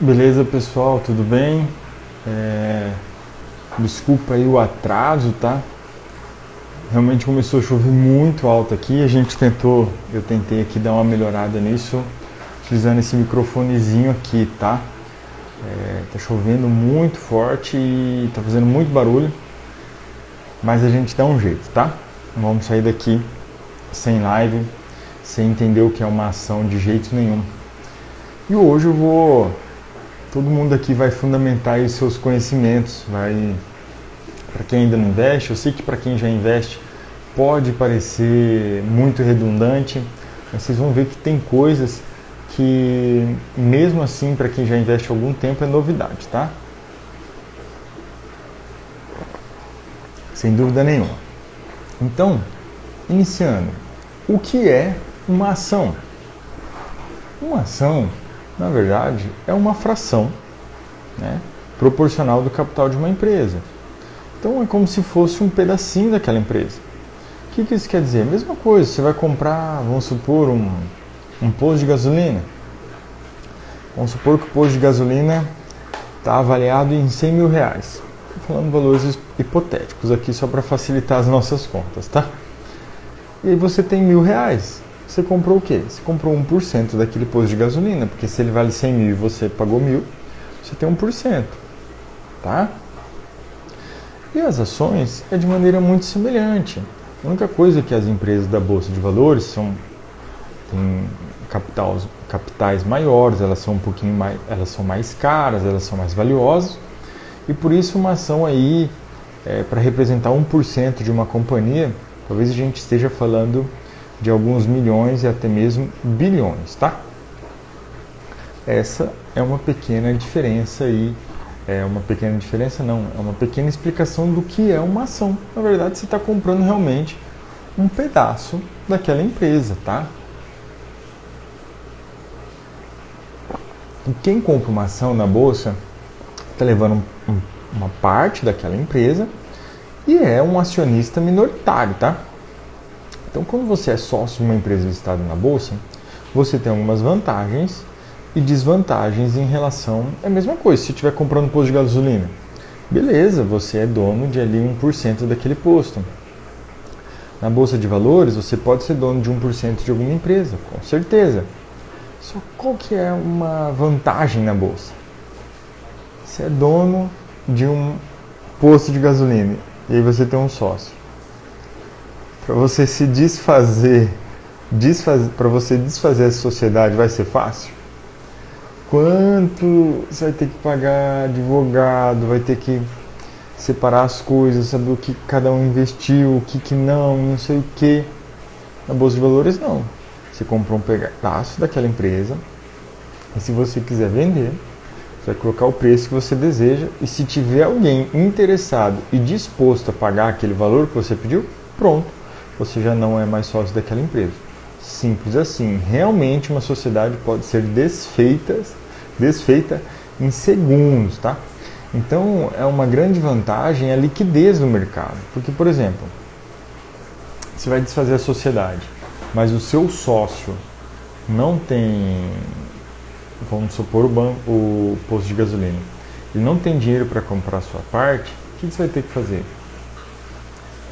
Beleza, pessoal, tudo bem? É... Desculpa aí o atraso, tá? Realmente começou a chover muito alto aqui. A gente tentou, eu tentei aqui dar uma melhorada nisso, utilizando esse microfonezinho aqui, tá? É, tá chovendo muito forte e tá fazendo muito barulho, mas a gente dá um jeito, tá? Vamos sair daqui sem live, sem entender o que é uma ação de jeito nenhum. E hoje eu vou todo mundo aqui vai fundamentar os seus conhecimentos, vai para quem ainda não investe, eu sei que para quem já investe pode parecer muito redundante, mas vocês vão ver que tem coisas que mesmo assim para quem já investe algum tempo é novidade, tá? Sem dúvida nenhuma. Então, iniciando, o que é uma ação? Uma ação na verdade, é uma fração né, proporcional do capital de uma empresa. Então é como se fosse um pedacinho daquela empresa. O que, que isso quer dizer? Mesma coisa, você vai comprar, vamos supor, um, um posto de gasolina. Vamos supor que o posto de gasolina está avaliado em 100 mil reais. Estou falando valores hipotéticos aqui só para facilitar as nossas contas, tá? E aí você tem mil reais você comprou o quê? Você comprou 1% daquele posto de gasolina, porque se ele vale 100 mil e você pagou mil, você tem 1%. Tá? E as ações é de maneira muito semelhante. A única coisa que as empresas da Bolsa de Valores são têm capitais, capitais maiores, elas são um pouquinho mais, elas são mais caras, elas são mais valiosas. E por isso uma ação aí, é, para representar 1% de uma companhia, talvez a gente esteja falando de alguns milhões e até mesmo bilhões, tá? Essa é uma pequena diferença aí, é uma pequena diferença não, é uma pequena explicação do que é uma ação. Na verdade, você está comprando realmente um pedaço daquela empresa, tá? E quem compra uma ação na bolsa está levando um, uma parte daquela empresa e é um acionista minoritário, tá? Então, quando você é sócio de uma empresa listada na bolsa, você tem algumas vantagens e desvantagens em relação. É a mesma coisa, se estiver comprando posto de gasolina. Beleza, você é dono de ali 1% daquele posto. Na bolsa de valores, você pode ser dono de 1% de alguma empresa, com certeza. Só qual que é uma vantagem na bolsa? Você é dono de um posto de gasolina e aí você tem um sócio para você se desfazer, desfazer para você desfazer a sociedade vai ser fácil? Quanto você vai ter que pagar advogado, vai ter que separar as coisas, saber o que cada um investiu, o que, que não, não sei o que. Na Bolsa de Valores não. Você comprou um pedaço daquela empresa e se você quiser vender, você vai colocar o preço que você deseja e se tiver alguém interessado e disposto a pagar aquele valor que você pediu, pronto você já não é mais sócio daquela empresa. Simples assim. Realmente uma sociedade pode ser desfeita, desfeita em segundos, tá? Então é uma grande vantagem a liquidez do mercado. Porque, por exemplo, você vai desfazer a sociedade, mas o seu sócio não tem, vamos supor, o, banco, o posto de gasolina, ele não tem dinheiro para comprar a sua parte, o que você vai ter que fazer?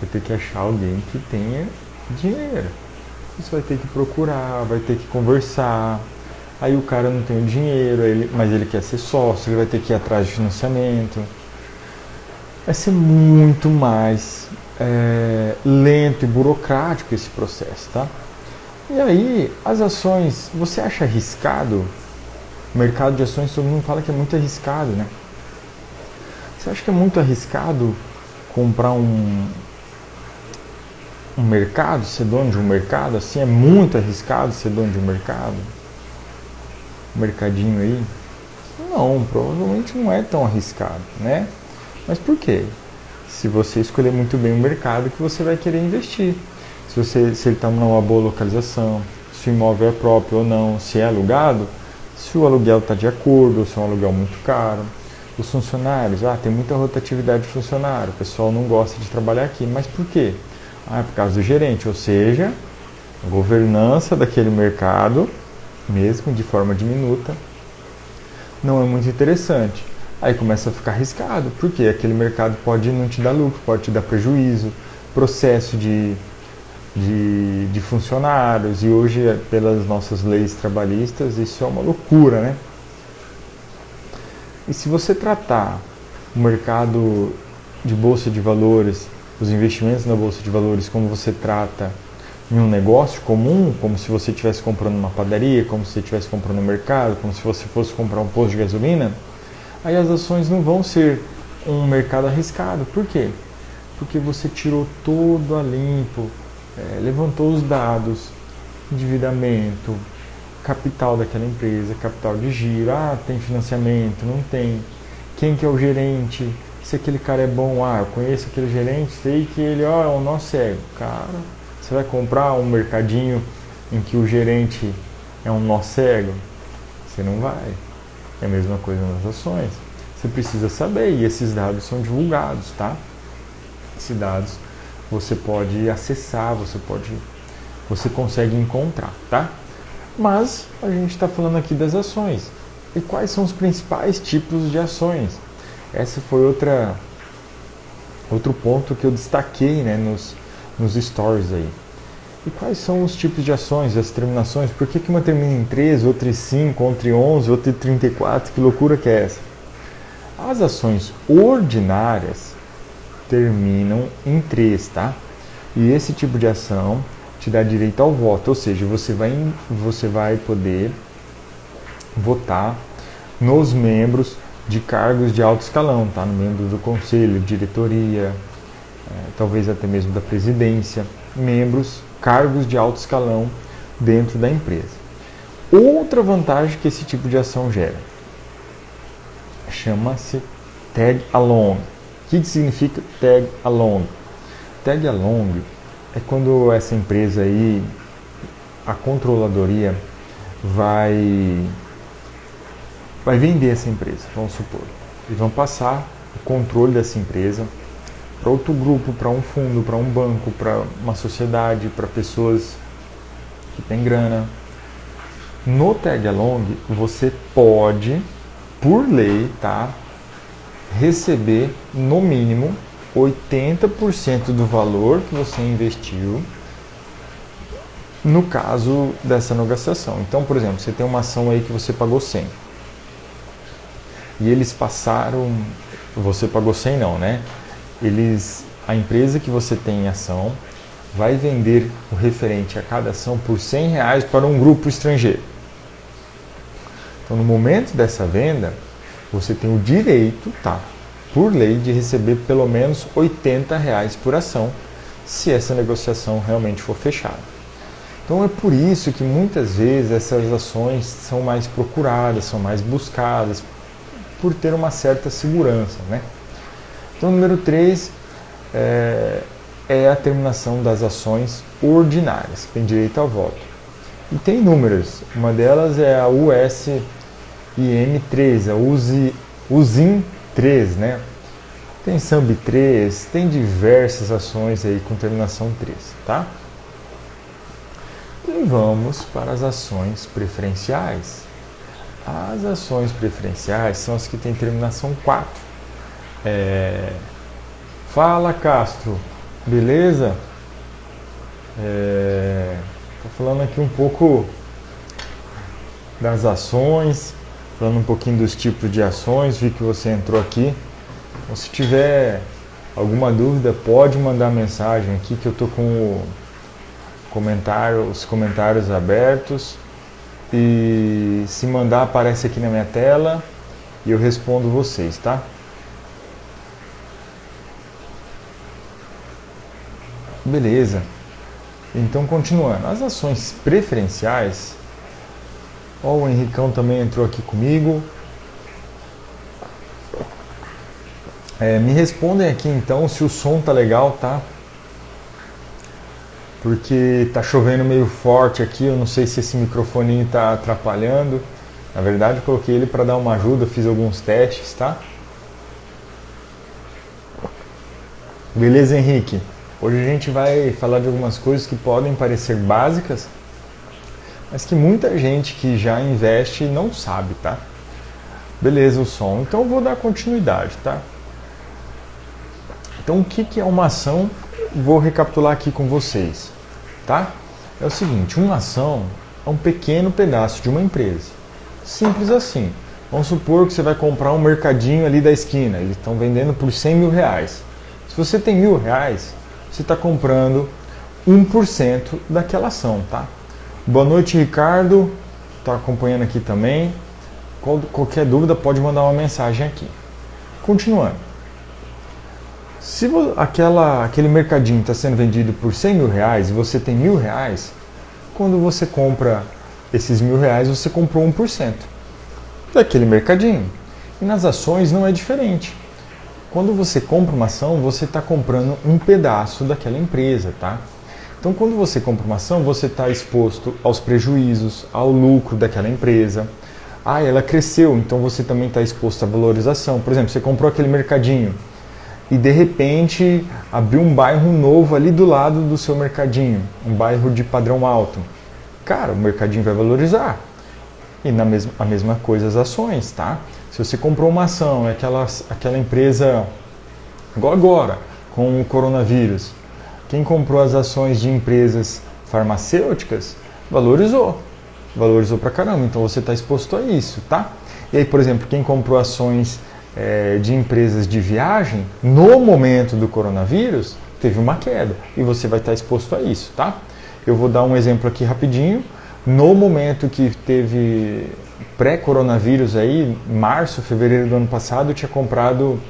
Vai ter que achar alguém que tenha dinheiro. Você vai ter que procurar, vai ter que conversar. Aí o cara não tem o dinheiro, ele, mas ele quer ser sócio, ele vai ter que ir atrás de financiamento. Vai ser muito mais é, lento e burocrático esse processo, tá? E aí, as ações, você acha arriscado? O mercado de ações, todo mundo fala que é muito arriscado, né? Você acha que é muito arriscado comprar um, um mercado, ser dono de um mercado, assim, é muito arriscado ser dono de um mercado? Um mercadinho aí? Não, provavelmente não é tão arriscado, né? Mas por quê? Se você escolher muito bem o mercado que você vai querer investir. Se, você, se ele está numa boa localização, se o imóvel é próprio ou não, se é alugado, se o aluguel está de acordo, ou se é um aluguel muito caro. Os funcionários, ah, tem muita rotatividade de funcionário, o pessoal não gosta de trabalhar aqui, mas por quê? Ah, é por causa do gerente, ou seja, a governança daquele mercado, mesmo de forma diminuta, não é muito interessante. Aí começa a ficar arriscado, porque aquele mercado pode não te dar lucro, pode te dar prejuízo, processo de, de, de funcionários, e hoje, pelas nossas leis trabalhistas, isso é uma loucura, né? E se você tratar o mercado de bolsa de valores, os investimentos na bolsa de valores, como você trata em um negócio comum, como se você estivesse comprando uma padaria, como se você estivesse comprando um mercado, como se você fosse comprar um posto de gasolina, aí as ações não vão ser um mercado arriscado. Por quê? Porque você tirou todo a limpo, é, levantou os dados, endividamento, capital daquela empresa, capital de giro, ah, tem financiamento, não tem, quem que é o gerente, se aquele cara é bom, ah, eu conheço aquele gerente, sei que ele ó, é um nó cego. Cara, você vai comprar um mercadinho em que o gerente é um nó cego? Você não vai. É a mesma coisa nas ações. Você precisa saber e esses dados são divulgados, tá? Esses dados você pode acessar, você pode, você consegue encontrar, tá? Mas a gente está falando aqui das ações. E quais são os principais tipos de ações? Essa foi outra outro ponto que eu destaquei né, nos, nos stories aí. E quais são os tipos de ações, as terminações? Por que, que uma termina em 13, outra em 5, outra em 11, outra em 34? Que loucura que é essa? As ações ordinárias terminam em 3, tá? E esse tipo de ação te dá direito ao voto, ou seja, você vai, você vai poder votar nos membros de cargos de alto escalão, tá? Membro do conselho, diretoria, é, talvez até mesmo da presidência, membros, cargos de alto escalão dentro da empresa. Outra vantagem que esse tipo de ação gera chama-se tag along. O que significa tag along? Tag along é quando essa empresa aí, a controladoria, vai, vai vender essa empresa, vamos supor. Eles vão passar o controle dessa empresa para outro grupo, para um fundo, para um banco, para uma sociedade, para pessoas que têm grana. No tag along, você pode, por lei, tá, receber no mínimo 80% do valor que você investiu no caso dessa negociação. Então, por exemplo, você tem uma ação aí que você pagou 100. E eles passaram, você pagou 100 não, né? Eles, a empresa que você tem em ação vai vender o referente a cada ação por 100 reais para um grupo estrangeiro. Então, no momento dessa venda, você tem o direito, tá? por lei, de receber pelo menos 80 reais por ação, se essa negociação realmente for fechada. Então é por isso que muitas vezes essas ações são mais procuradas, são mais buscadas, por ter uma certa segurança. Né? Então, número 3 é, é a terminação das ações ordinárias, que tem direito ao voto. E tem números, uma delas é a USIM 3, a USIM 3, né? Tem SAMB 3, tem diversas ações aí com terminação 3, tá? E vamos para as ações preferenciais. As ações preferenciais são as que têm terminação 4. É... Fala Castro, beleza? É... Falando aqui um pouco das ações, falando um pouquinho dos tipos de ações, vi que você entrou aqui. Então, se tiver alguma dúvida, pode mandar mensagem aqui que eu tô com comentário, os comentários abertos. E se mandar, aparece aqui na minha tela e eu respondo vocês, tá? Beleza. Então, continuando. As ações preferenciais Ó, o Henricão também entrou aqui comigo. É, me respondem aqui então se o som tá legal, tá? Porque tá chovendo meio forte aqui, eu não sei se esse microfone tá atrapalhando. Na verdade, coloquei ele para dar uma ajuda, fiz alguns testes, tá? Beleza, Henrique? Hoje a gente vai falar de algumas coisas que podem parecer básicas, mas que muita gente que já investe não sabe, tá? Beleza, o som. Então eu vou dar continuidade, tá? Então o que, que é uma ação? Vou recapitular aqui com vocês, tá? É o seguinte, uma ação é um pequeno pedaço de uma empresa. Simples assim. Vamos supor que você vai comprar um mercadinho ali da esquina, eles estão vendendo por 100 mil reais. Se você tem mil reais, você está comprando 1% daquela ação, tá? Boa noite, Ricardo. Está acompanhando aqui também. Qualquer dúvida pode mandar uma mensagem aqui. Continuando. Se aquela, aquele mercadinho está sendo vendido por 100 mil reais e você tem mil reais, quando você compra esses mil reais, você comprou 1% daquele mercadinho. E nas ações não é diferente. Quando você compra uma ação, você está comprando um pedaço daquela empresa, tá? Então, quando você compra uma ação, você está exposto aos prejuízos, ao lucro daquela empresa. Ah, ela cresceu, então você também está exposto à valorização. Por exemplo, você comprou aquele mercadinho e de repente abriu um bairro novo ali do lado do seu mercadinho, um bairro de padrão alto. Cara, o mercadinho vai valorizar. E na mesma, a mesma coisa as ações, tá? Se você comprou uma ação, é aquela, aquela empresa, igual agora, com o coronavírus, quem comprou as ações de empresas farmacêuticas valorizou. Valorizou pra caramba, então você está exposto a isso, tá? E aí, por exemplo, quem comprou ações é, de empresas de viagem, no momento do coronavírus, teve uma queda e você vai estar exposto a isso, tá? Eu vou dar um exemplo aqui rapidinho. No momento que teve pré-coronavírus aí, março, fevereiro do ano passado, eu tinha comprado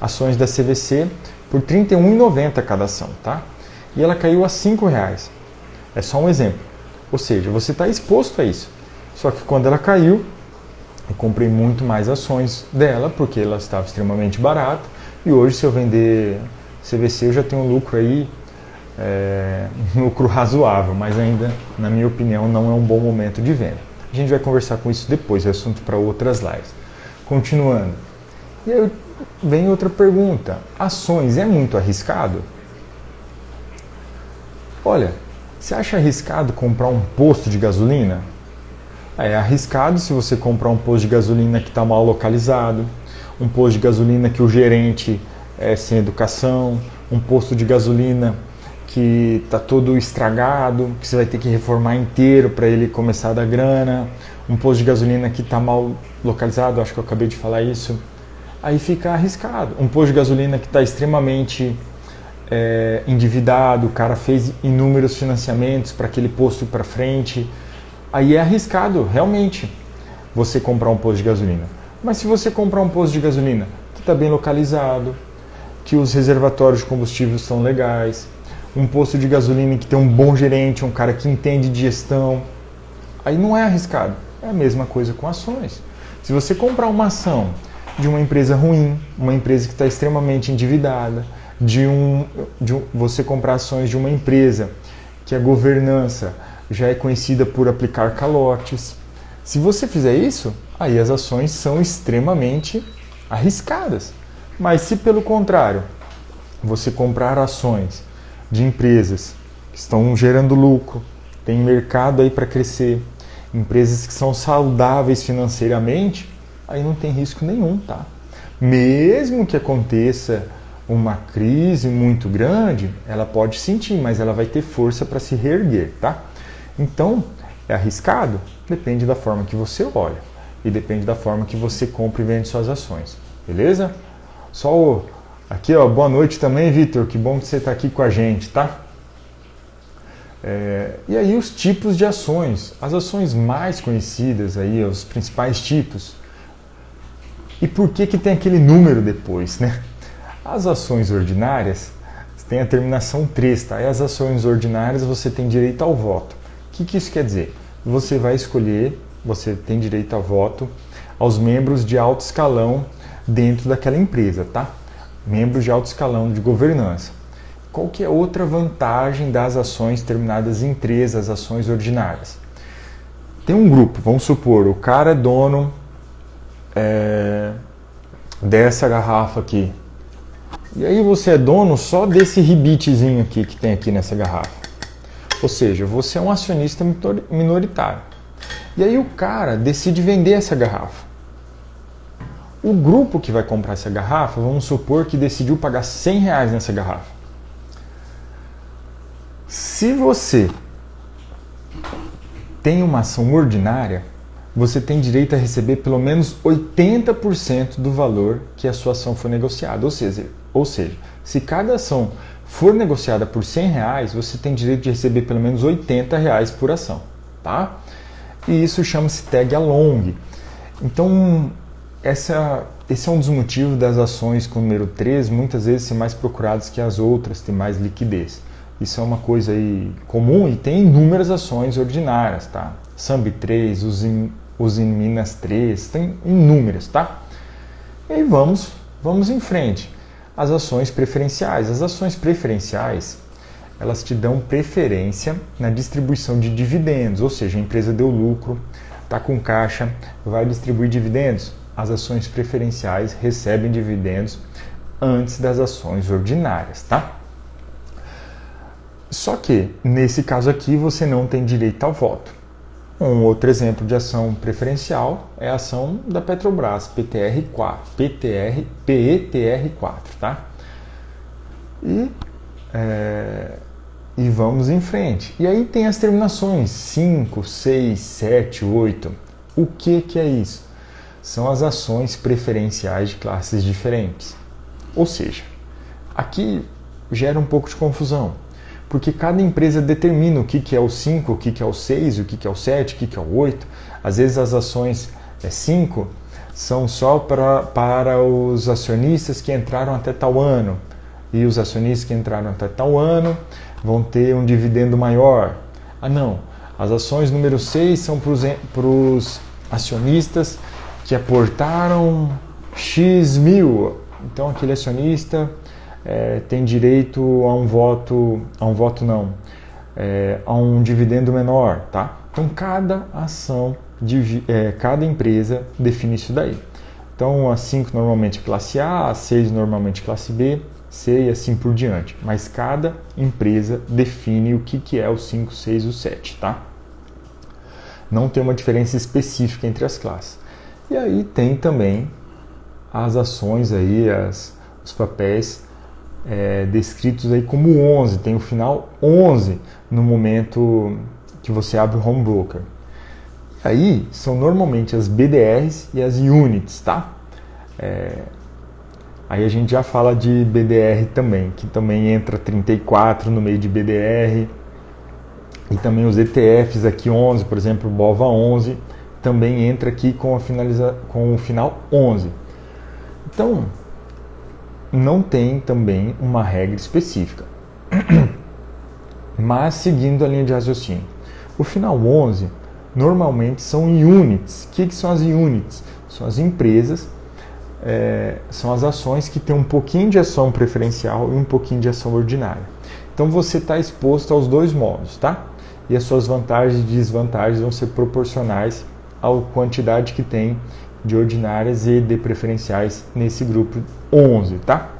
ações da CVC por R$ 31,90 cada ação, tá? E ela caiu a R$ reais. É só um exemplo. Ou seja, você está exposto a isso. Só que quando ela caiu, eu comprei muito mais ações dela, porque ela estava extremamente barata. E hoje, se eu vender CVC, eu já tenho um lucro aí, é, um lucro razoável, mas ainda, na minha opinião, não é um bom momento de venda. A gente vai conversar com isso depois, é assunto para outras lives. Continuando. E aí vem outra pergunta: ações é muito arriscado? Olha, você acha arriscado comprar um posto de gasolina? É arriscado se você comprar um posto de gasolina que está mal localizado, um posto de gasolina que o gerente é sem educação, um posto de gasolina que está todo estragado, que você vai ter que reformar inteiro para ele começar a dar grana, um posto de gasolina que está mal localizado, acho que eu acabei de falar isso, aí fica arriscado. Um posto de gasolina que está extremamente é, endividado, o cara fez inúmeros financiamentos para aquele posto ir para frente, aí é arriscado, realmente, você comprar um posto de gasolina. Mas se você comprar um posto de gasolina que está bem localizado, que os reservatórios de combustível estão legais, um posto de gasolina que tem um bom gerente, um cara que entende de gestão, aí não é arriscado. É a mesma coisa com ações. Se você comprar uma ação de uma empresa ruim, uma empresa que está extremamente endividada, de um, de um, você comprar ações de uma empresa que a governança já é conhecida por aplicar calotes. Se você fizer isso, aí as ações são extremamente arriscadas. Mas se pelo contrário, você comprar ações de empresas que estão gerando lucro, tem mercado aí para crescer, empresas que são saudáveis financeiramente, aí não tem risco nenhum, tá? Mesmo que aconteça uma crise muito grande, ela pode sentir, mas ela vai ter força para se reerguer, tá? Então, é arriscado? Depende da forma que você olha e depende da forma que você compra e vende suas ações, beleza? Só o... aqui, ó, boa noite também, Vitor, que bom que você está aqui com a gente, tá? É... e aí os tipos de ações, as ações mais conhecidas aí, os principais tipos. E por que que tem aquele número depois, né? As ações ordinárias tem a terminação 3, tá? E as ações ordinárias você tem direito ao voto que, que isso quer dizer? Você vai escolher, você tem direito a voto aos membros de alto escalão dentro daquela empresa, tá? Membros de alto escalão de governança. Qual que é outra vantagem das ações terminadas em três, as ações ordinárias? Tem um grupo, vamos supor, o cara é dono é, dessa garrafa aqui. E aí você é dono só desse ribitezinho aqui que tem aqui nessa garrafa. Ou seja, você é um acionista minoritário. E aí o cara decide vender essa garrafa. O grupo que vai comprar essa garrafa, vamos supor que decidiu pagar 100 reais nessa garrafa. Se você tem uma ação ordinária, você tem direito a receber pelo menos 80% do valor que a sua ação foi negociada. Ou seja, ou seja, se cada ação for negociada por 100 reais, você tem direito de receber pelo menos 80 reais por ação. Tá? E isso chama-se tag along. Então, essa, esse é um dos motivos das ações com o número 3 muitas vezes ser mais procuradas que as outras, ter mais liquidez. Isso é uma coisa aí comum e tem inúmeras ações ordinárias, tá? Sambi 3, os em Minas 3, tem inúmeras, tá? E vamos, vamos em frente. As ações preferenciais. As ações preferenciais, elas te dão preferência na distribuição de dividendos, ou seja, a empresa deu lucro, está com caixa, vai distribuir dividendos as ações preferenciais recebem dividendos antes das ações ordinárias, tá? Só que, nesse caso aqui, você não tem direito ao voto. Um outro exemplo de ação preferencial é a ação da Petrobras, PTR4, PTR, PETR4, tá? E, é, e vamos em frente. E aí tem as terminações 5, 6, 7, 8. O que, que é isso? são as ações preferenciais de classes diferentes. Ou seja, aqui gera um pouco de confusão, porque cada empresa determina o que, que é o 5, o que, que é o 6, o que, que é o 7, o que, que é o 8. Às vezes as ações é 5 são só para, para os acionistas que entraram até tal ano, e os acionistas que entraram até tal ano vão ter um dividendo maior. Ah, não, as ações número 6 são para os acionistas que aportaram X mil. Então aquele acionista é, tem direito a um voto, a um voto não, é, a um dividendo menor, tá? Então cada ação, de, é, cada empresa define isso daí. Então a 5 normalmente classe A, a 6 normalmente classe B, C e assim por diante. Mas cada empresa define o que, que é o 5, 6 e o 7, tá? Não tem uma diferença específica entre as classes. E aí tem também as ações aí, as, os papéis é, descritos aí como 11, tem o final 11 no momento que você abre o home broker. Aí são normalmente as BDRs e as units, tá? É, aí a gente já fala de BDR também, que também entra 34 no meio de BDR. E também os ETFs aqui 11, por exemplo, BOVA 11 também entra aqui com, a finaliza, com o final 11. Então, não tem também uma regra específica. Mas seguindo a linha de raciocínio. O final 11 normalmente são units. O que, que são as units? São as empresas, é, são as ações que têm um pouquinho de ação preferencial e um pouquinho de ação ordinária. Então você está exposto aos dois modos, tá? E as suas vantagens e desvantagens vão ser proporcionais a quantidade que tem de ordinárias e de preferenciais nesse grupo 11, tá?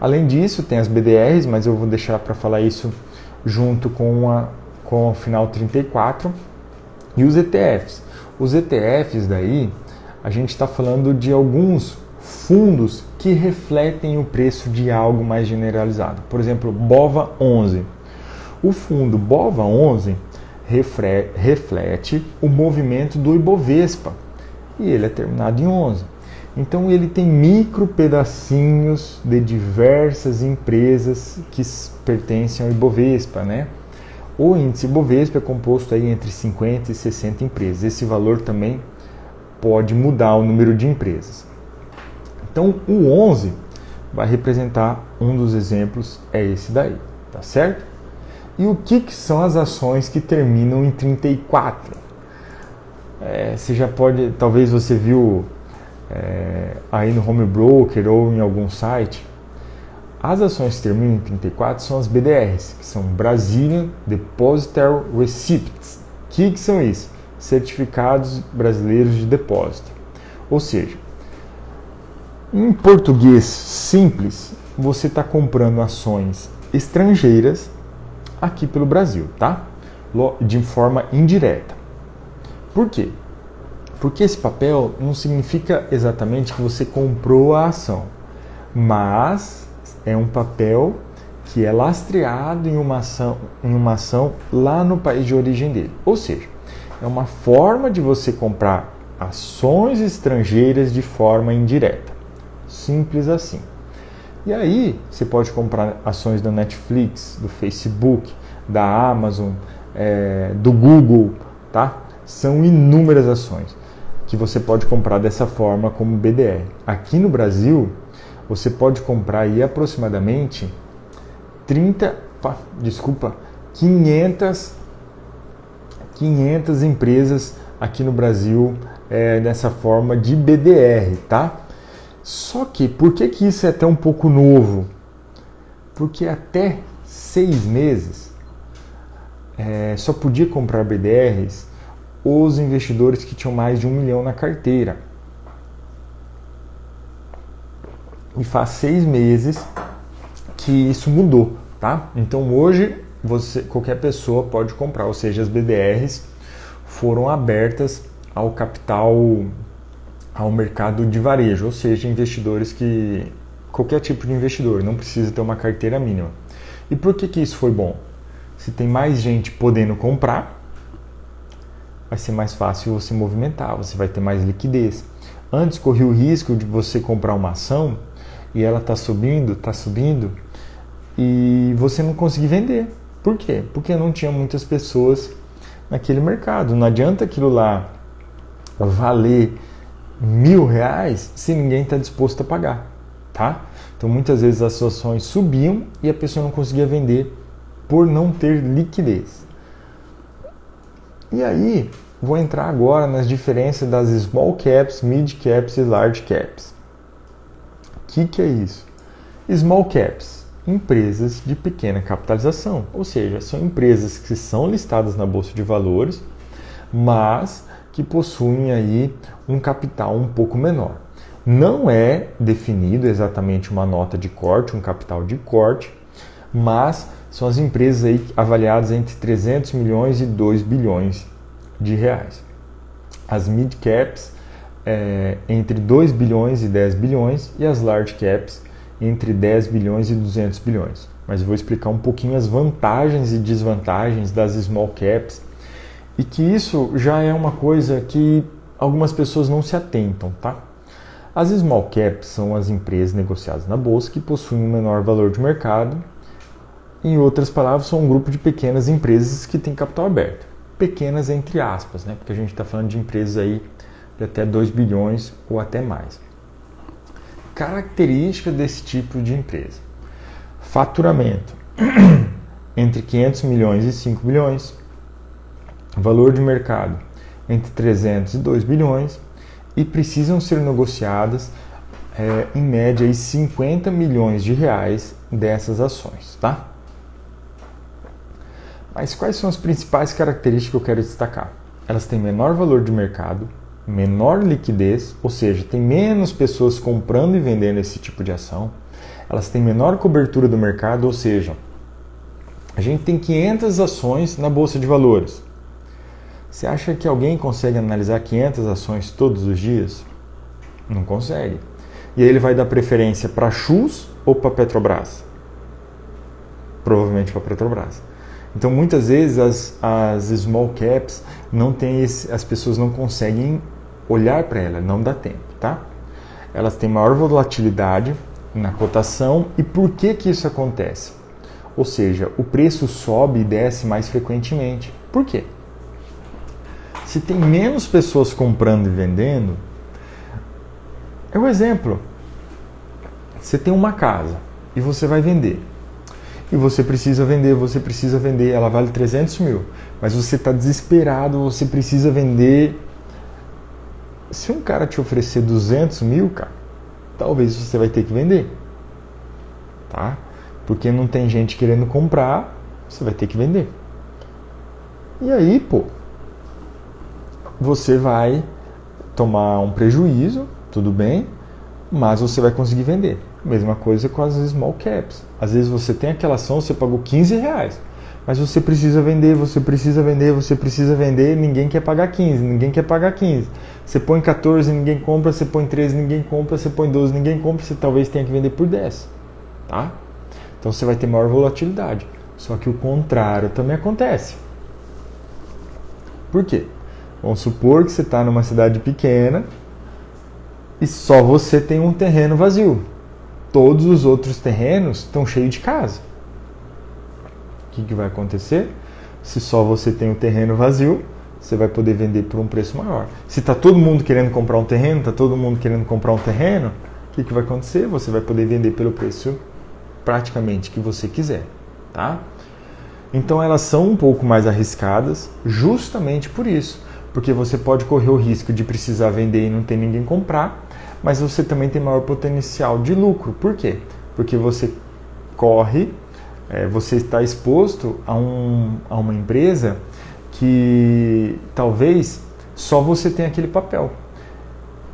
Além disso, tem as BDRs, mas eu vou deixar para falar isso junto com, a, com o final 34, e os ETFs. Os ETFs daí, a gente está falando de alguns fundos que refletem o preço de algo mais generalizado. Por exemplo, BOVA 11. O fundo BOVA 11 reflete o movimento do Ibovespa e ele é terminado em 11. Então ele tem micro pedacinhos de diversas empresas que pertencem ao Ibovespa, né? O índice Ibovespa é composto aí entre 50 e 60 empresas. Esse valor também pode mudar o número de empresas. Então o 11 vai representar um dos exemplos é esse daí, tá certo? E o que, que são as ações que terminam em 34? É, você já pode, talvez você viu é, aí no home broker ou em algum site. As ações que terminam em 34 são as BDRs, que são Brazilian Depositary Receipts. O que, que são isso? Certificados brasileiros de depósito. Ou seja, em português simples, você está comprando ações estrangeiras aqui pelo Brasil, tá? De forma indireta. Por quê? Porque esse papel não significa exatamente que você comprou a ação, mas é um papel que é lastreado em uma ação, em uma ação lá no país de origem dele. Ou seja, é uma forma de você comprar ações estrangeiras de forma indireta. Simples assim. E aí você pode comprar ações da Netflix, do Facebook, da Amazon, é, do Google, tá? São inúmeras ações que você pode comprar dessa forma como BDR. Aqui no Brasil, você pode comprar aí aproximadamente 30, desculpa, 500 500 empresas aqui no Brasil é, nessa forma de BDR, tá? Só que, por que, que isso é até um pouco novo? Porque até seis meses é, só podia comprar BDRs os investidores que tinham mais de um milhão na carteira. E faz seis meses que isso mudou, tá? Então hoje você, qualquer pessoa pode comprar, ou seja, as BDRs foram abertas ao capital ao mercado de varejo, ou seja, investidores que qualquer tipo de investidor não precisa ter uma carteira mínima. E por que que isso foi bom? Se tem mais gente podendo comprar, vai ser mais fácil você movimentar, você vai ter mais liquidez. Antes corria o risco de você comprar uma ação e ela está subindo, está subindo e você não conseguir vender. Por quê? Porque não tinha muitas pessoas naquele mercado. Não adianta aquilo lá valer mil reais se ninguém está disposto a pagar, tá? Então muitas vezes as ações subiam e a pessoa não conseguia vender por não ter liquidez. E aí vou entrar agora nas diferenças das small caps, mid caps e large caps. O que, que é isso? Small caps, empresas de pequena capitalização, ou seja, são empresas que são listadas na bolsa de valores, mas que possuem aí um capital um pouco menor. Não é definido exatamente uma nota de corte, um capital de corte, mas são as empresas aí avaliadas entre 300 milhões e 2 bilhões de reais. As mid caps é, entre 2 bilhões e 10 bilhões e as large caps entre 10 bilhões e 200 bilhões. Mas eu vou explicar um pouquinho as vantagens e desvantagens das small caps e que isso já é uma coisa que algumas pessoas não se atentam, tá? As small caps são as empresas negociadas na bolsa que possuem um menor valor de mercado. Em outras palavras, são um grupo de pequenas empresas que têm capital aberto. Pequenas entre aspas, né? Porque a gente está falando de empresas aí de até 2 bilhões ou até mais. Característica desse tipo de empresa: faturamento entre 500 milhões e 5 bilhões, valor de mercado entre 300 e 2 bilhões e precisam ser negociadas é, em média aí 50 milhões de reais dessas ações, tá? Mas quais são as principais características que eu quero destacar? Elas têm menor valor de mercado, menor liquidez, ou seja, tem menos pessoas comprando e vendendo esse tipo de ação. Elas têm menor cobertura do mercado, ou seja, a gente tem 500 ações na bolsa de valores. Você acha que alguém consegue analisar 500 ações todos os dias? Não consegue. E aí ele vai dar preferência para Chus ou para Petrobras? Provavelmente para Petrobras. Então muitas vezes as, as small caps não tem esse, as pessoas não conseguem olhar para ela, não dá tempo, tá? Elas têm maior volatilidade na cotação e por que que isso acontece? Ou seja, o preço sobe e desce mais frequentemente. Por quê? se tem menos pessoas comprando e vendendo, é um exemplo. Você tem uma casa e você vai vender. E você precisa vender, você precisa vender, ela vale 300 mil. Mas você está desesperado, você precisa vender. Se um cara te oferecer 200 mil, cara, talvez você vai ter que vender. Tá? Porque não tem gente querendo comprar, você vai ter que vender. E aí, pô, você vai tomar um prejuízo, tudo bem, mas você vai conseguir vender. Mesma coisa com as small caps. Às vezes você tem aquela ação, você pagou 15 reais, Mas você precisa vender, você precisa vender, você precisa vender, ninguém quer pagar 15, ninguém quer pagar 15. Você põe 14, ninguém compra, você põe 13, ninguém compra, você põe 12, ninguém compra, você talvez tenha que vender por 10, tá? Então você vai ter maior volatilidade. Só que o contrário também acontece. Por quê? Vamos supor que você está numa cidade pequena e só você tem um terreno vazio. Todos os outros terrenos estão cheios de casa. O que, que vai acontecer? Se só você tem um terreno vazio, você vai poder vender por um preço maior. Se está todo mundo querendo comprar um terreno, está todo mundo querendo comprar um terreno, o que, que vai acontecer? Você vai poder vender pelo preço praticamente que você quiser, tá? Então elas são um pouco mais arriscadas, justamente por isso, porque você pode correr o risco de precisar vender e não ter ninguém comprar, mas você também tem maior potencial de lucro. Por quê? Porque você corre, é, você está exposto a, um, a uma empresa que talvez só você tenha aquele papel.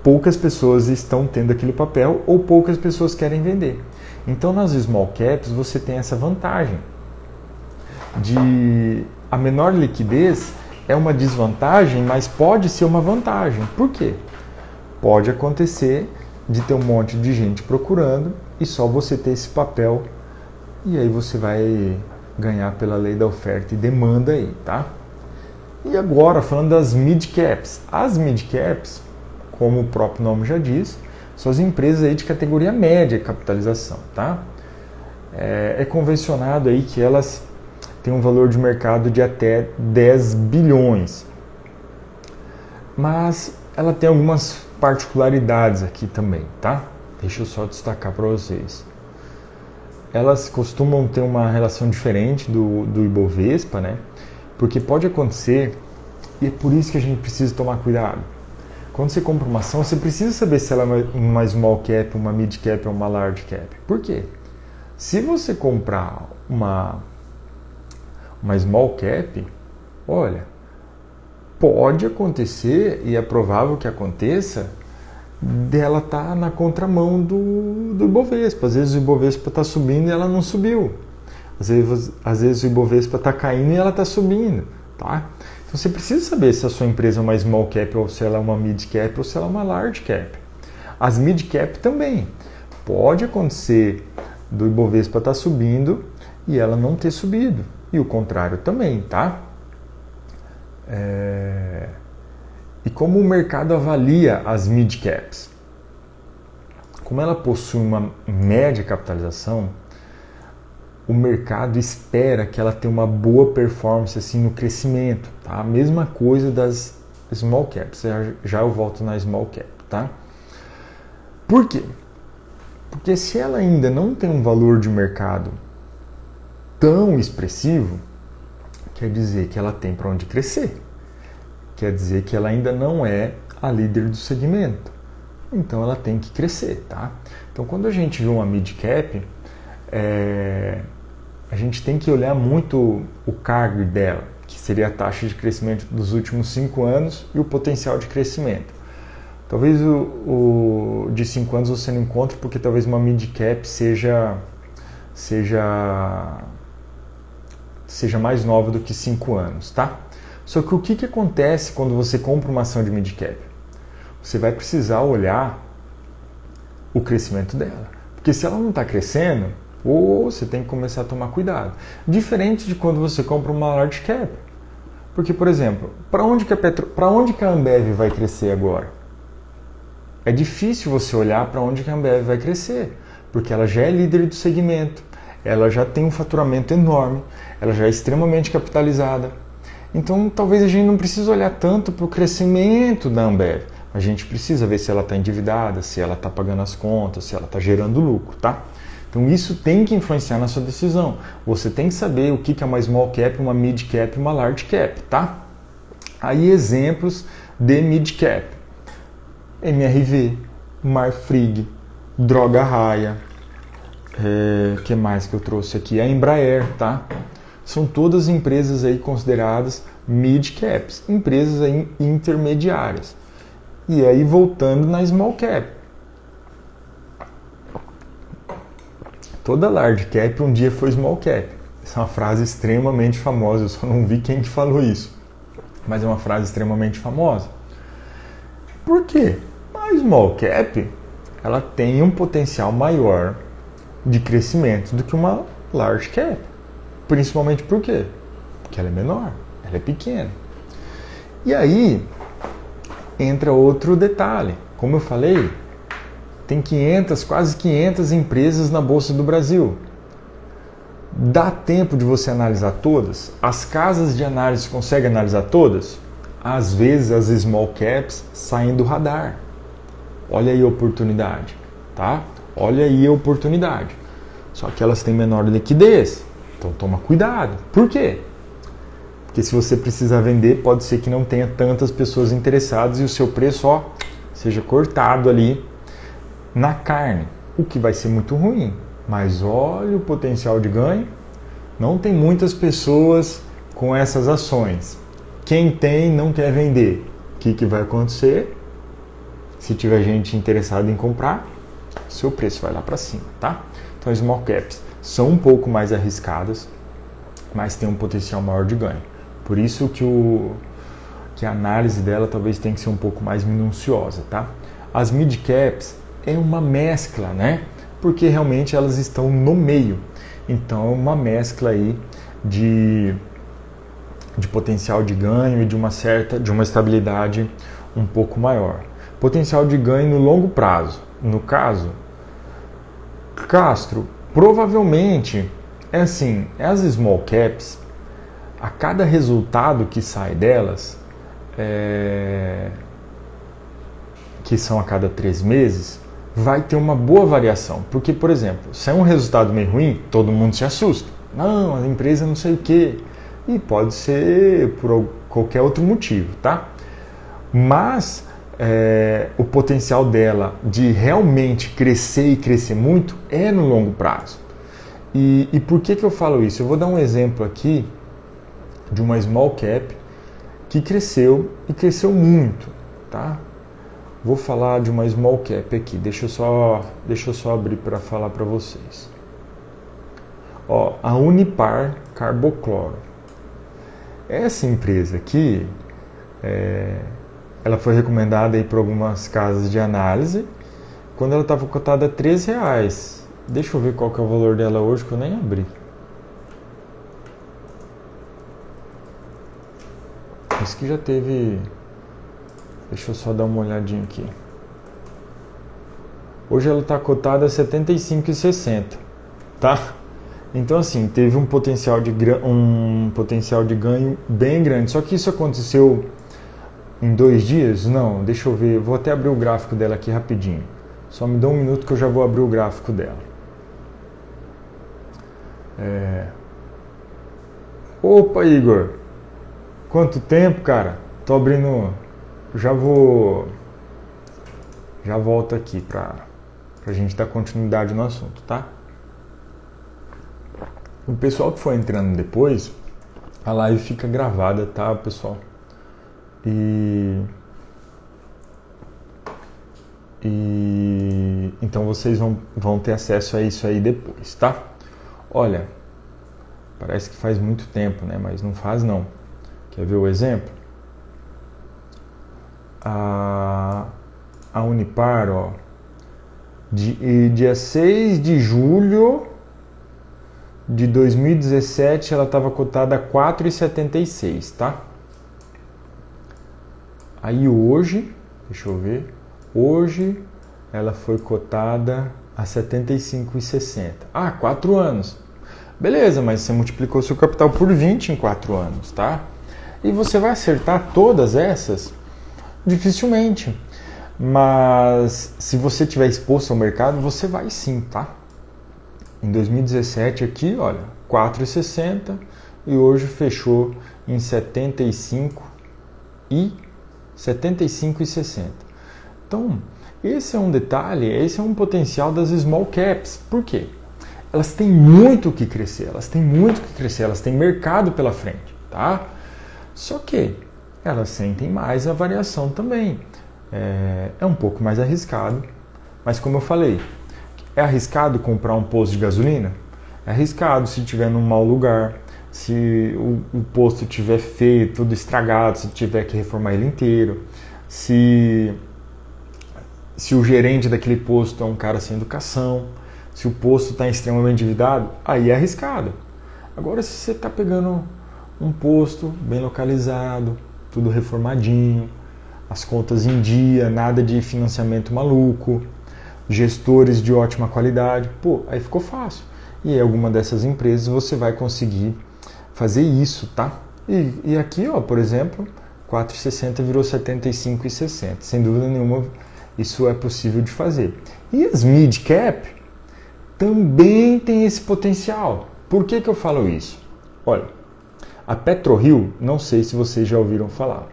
Poucas pessoas estão tendo aquele papel ou poucas pessoas querem vender. Então, nas small caps, você tem essa vantagem de a menor liquidez é uma desvantagem, mas pode ser uma vantagem. Por quê? Pode acontecer de ter um monte de gente procurando e só você ter esse papel e aí você vai ganhar pela lei da oferta e demanda aí, tá? E agora falando das mid caps. As mid caps, como o próprio nome já diz, são as empresas aí de categoria média de capitalização, tá? É, é convencionado aí que elas têm um valor de mercado de até 10 bilhões. Mas ela tem algumas particularidades aqui também, tá? Deixa eu só destacar para vocês. Elas costumam ter uma relação diferente do, do Ibovespa, né? Porque pode acontecer, e é por isso que a gente precisa tomar cuidado quando você compra uma ação, você precisa saber se ela é uma small cap, uma mid cap ou uma large cap. Por quê? Se você comprar uma, uma small cap, olha, pode acontecer, e é provável que aconteça, dela estar tá na contramão do, do Ibovespa. Às vezes o Ibovespa está subindo e ela não subiu. Às vezes, às vezes o Ibovespa está caindo e ela está subindo. Tá? Então você precisa saber se a sua empresa é uma small cap ou se ela é uma mid cap ou se ela é uma large cap. As mid cap também. Pode acontecer do Ibovespa estar tá subindo e ela não ter subido. E o contrário também, tá? É... E como o mercado avalia as mid caps? Como ela possui uma média capitalização, o mercado espera que ela tenha uma boa performance assim no crescimento, tá? A mesma coisa das small caps. Já, já eu volto na small cap, tá? Por quê? Porque se ela ainda não tem um valor de mercado tão expressivo, quer dizer que ela tem para onde crescer. Quer dizer que ela ainda não é a líder do segmento. Então ela tem que crescer, tá? Então quando a gente vê uma mid cap, é, a gente tem que olhar muito o CAGR dela, que seria a taxa de crescimento dos últimos cinco anos e o potencial de crescimento. Talvez o, o de cinco anos você não encontre porque talvez uma mid cap seja seja seja mais nova do que cinco anos, tá? Só que o que, que acontece quando você compra uma ação de mid cap? Você vai precisar olhar o crescimento dela, porque se ela não está crescendo, ou você tem que começar a tomar cuidado. Diferente de quando você compra uma large cap. Porque, por exemplo, para onde, que a Petro... onde que a Ambev vai crescer agora? É difícil você olhar para onde que a Ambev vai crescer, porque ela já é líder do segmento, ela já tem um faturamento enorme, ela já é extremamente capitalizada. Então, talvez a gente não precise olhar tanto para o crescimento da Ambev. A gente precisa ver se ela está endividada, se ela está pagando as contas, se ela está gerando lucro, tá? Então isso tem que influenciar na sua decisão. Você tem que saber o que é uma small cap, uma mid cap uma large cap, tá? Aí exemplos de mid cap. MRV, Marfrig, Droga Raia, é, que mais que eu trouxe aqui? A Embraer, tá? São todas empresas aí consideradas mid caps, empresas aí intermediárias. E aí voltando na small cap, Toda large cap um dia foi small cap. Essa é uma frase extremamente famosa, eu só não vi quem que falou isso. Mas é uma frase extremamente famosa. Por quê? A small cap, ela tem um potencial maior de crescimento do que uma large cap. Principalmente por quê? Porque ela é menor, ela é pequena. E aí entra outro detalhe. Como eu falei, tem 500, quase 500 empresas na Bolsa do Brasil. Dá tempo de você analisar todas? As casas de análise conseguem analisar todas? Às vezes as small caps saem do radar. Olha aí a oportunidade, tá? Olha aí a oportunidade. Só que elas têm menor liquidez. Então toma cuidado. Por quê? Porque se você precisar vender, pode ser que não tenha tantas pessoas interessadas e o seu preço ó, seja cortado ali na carne, o que vai ser muito ruim. Mas olha o potencial de ganho. Não tem muitas pessoas com essas ações. Quem tem não quer vender. O que, que vai acontecer? Se tiver gente interessada em comprar, seu preço vai lá para cima, tá? Então, small caps são um pouco mais arriscadas, mas tem um potencial maior de ganho. Por isso que, o, que a análise dela talvez tenha que ser um pouco mais minuciosa, tá? As mid caps é uma mescla, né? porque realmente elas estão no meio. Então, é uma mescla aí de, de potencial de ganho e de uma certa, de uma estabilidade um pouco maior. Potencial de ganho no longo prazo. No caso, Castro, provavelmente é assim, as small caps, a cada resultado que sai delas, é, que são a cada três meses, vai ter uma boa variação. Porque, por exemplo, se é um resultado meio ruim, todo mundo se assusta. Não, a empresa não sei o quê. E pode ser por qualquer outro motivo, tá? Mas é, o potencial dela de realmente crescer e crescer muito é no longo prazo. E, e por que, que eu falo isso? Eu vou dar um exemplo aqui de uma small cap que cresceu e cresceu muito, tá? Vou falar de uma small cap aqui. Deixa eu só, deixa eu só abrir para falar para vocês. Ó, a Unipar Carbocloro. Essa empresa aqui, é, ela foi recomendada aí por algumas casas de análise quando ela estava cotada a 13 reais. Deixa eu ver qual que é o valor dela hoje que eu nem abri. Isso que já teve Deixa eu só dar uma olhadinha aqui. Hoje ela está cotada a 75,60, tá? Então assim, teve um potencial, de, um potencial de ganho bem grande. Só que isso aconteceu em dois dias? Não, deixa eu ver. Vou até abrir o gráfico dela aqui rapidinho. Só me dá um minuto que eu já vou abrir o gráfico dela. É... Opa, Igor! Quanto tempo, cara? Tô abrindo já vou. Já volto aqui para a gente dar continuidade no assunto, tá? O pessoal que for entrando depois, a live fica gravada, tá, pessoal? E. E então vocês vão, vão ter acesso a isso aí depois, tá? Olha, parece que faz muito tempo, né? Mas não faz não. Quer ver o exemplo? a, a Unipar, ó, de, dia 6 de julho de 2017 ela estava cotada a 4,76, tá? Aí hoje, deixa eu ver, hoje ela foi cotada a 75,60. Ah, 4 anos. Beleza, mas você multiplicou seu capital por 20 em 4 anos, tá? E você vai acertar todas essas Dificilmente. Mas se você tiver exposto ao mercado, você vai sim, tá? Em 2017 aqui, olha, 4,60 e hoje fechou em 75 e 75,60. Então, esse é um detalhe, esse é um potencial das small caps. Por quê? Elas têm muito que crescer, elas têm muito que crescer, elas têm mercado pela frente, tá? Só que elas sentem mais a variação também. É, é um pouco mais arriscado, mas como eu falei, é arriscado comprar um posto de gasolina? É arriscado se tiver num mau lugar, se o, o posto tiver feio, tudo estragado, se tiver que reformar ele inteiro, se se o gerente daquele posto é um cara sem educação, se o posto está extremamente endividado, aí é arriscado. Agora, se você está pegando um posto bem localizado, tudo reformadinho, as contas em dia, nada de financiamento maluco, gestores de ótima qualidade, pô, aí ficou fácil. E em alguma dessas empresas você vai conseguir fazer isso, tá? E, e aqui, ó, por exemplo, 4,60 virou 75,60. Sem dúvida nenhuma, isso é possível de fazer. E as mid cap também têm esse potencial. Por que, que eu falo isso? Olha, a PetroRio, não sei se vocês já ouviram falar,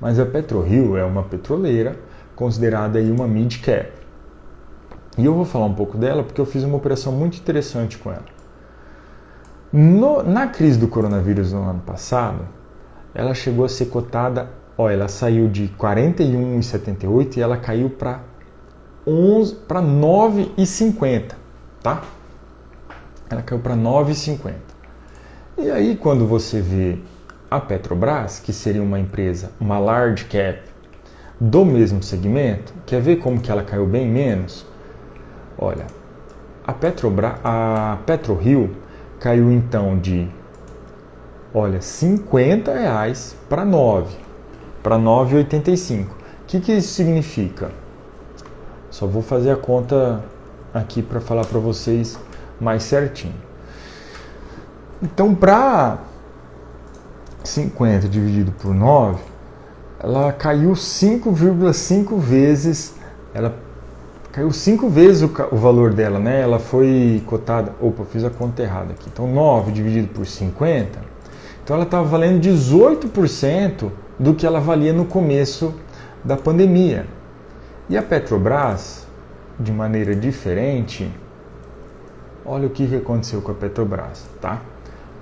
mas a PetroRio é uma petroleira considerada aí uma mid cap. E eu vou falar um pouco dela porque eu fiz uma operação muito interessante com ela. No, na crise do coronavírus no ano passado, ela chegou a ser cotada, ó, ela saiu de 41,78 e ela caiu para 11 para 9,50, tá? Ela caiu para 9,50. E aí quando você vê a Petrobras, que seria uma empresa, uma large cap do mesmo segmento, quer ver como que ela caiu bem menos? Olha, a Petrobras, a PetroRio caiu então de olha, 50 reais para 9, para 9,85. O que, que isso significa? Só vou fazer a conta aqui para falar para vocês mais certinho. Então, para 50 dividido por 9, ela caiu 5,5 vezes, ela caiu 5 vezes o, o, valor dela, né? Ela foi cotada, opa, fiz a conta errada aqui. Então, 9 dividido por 50, então ela estava valendo 18% do que ela valia no começo da pandemia. E a Petrobras, de maneira diferente, olha o que aconteceu com a Petrobras, tá?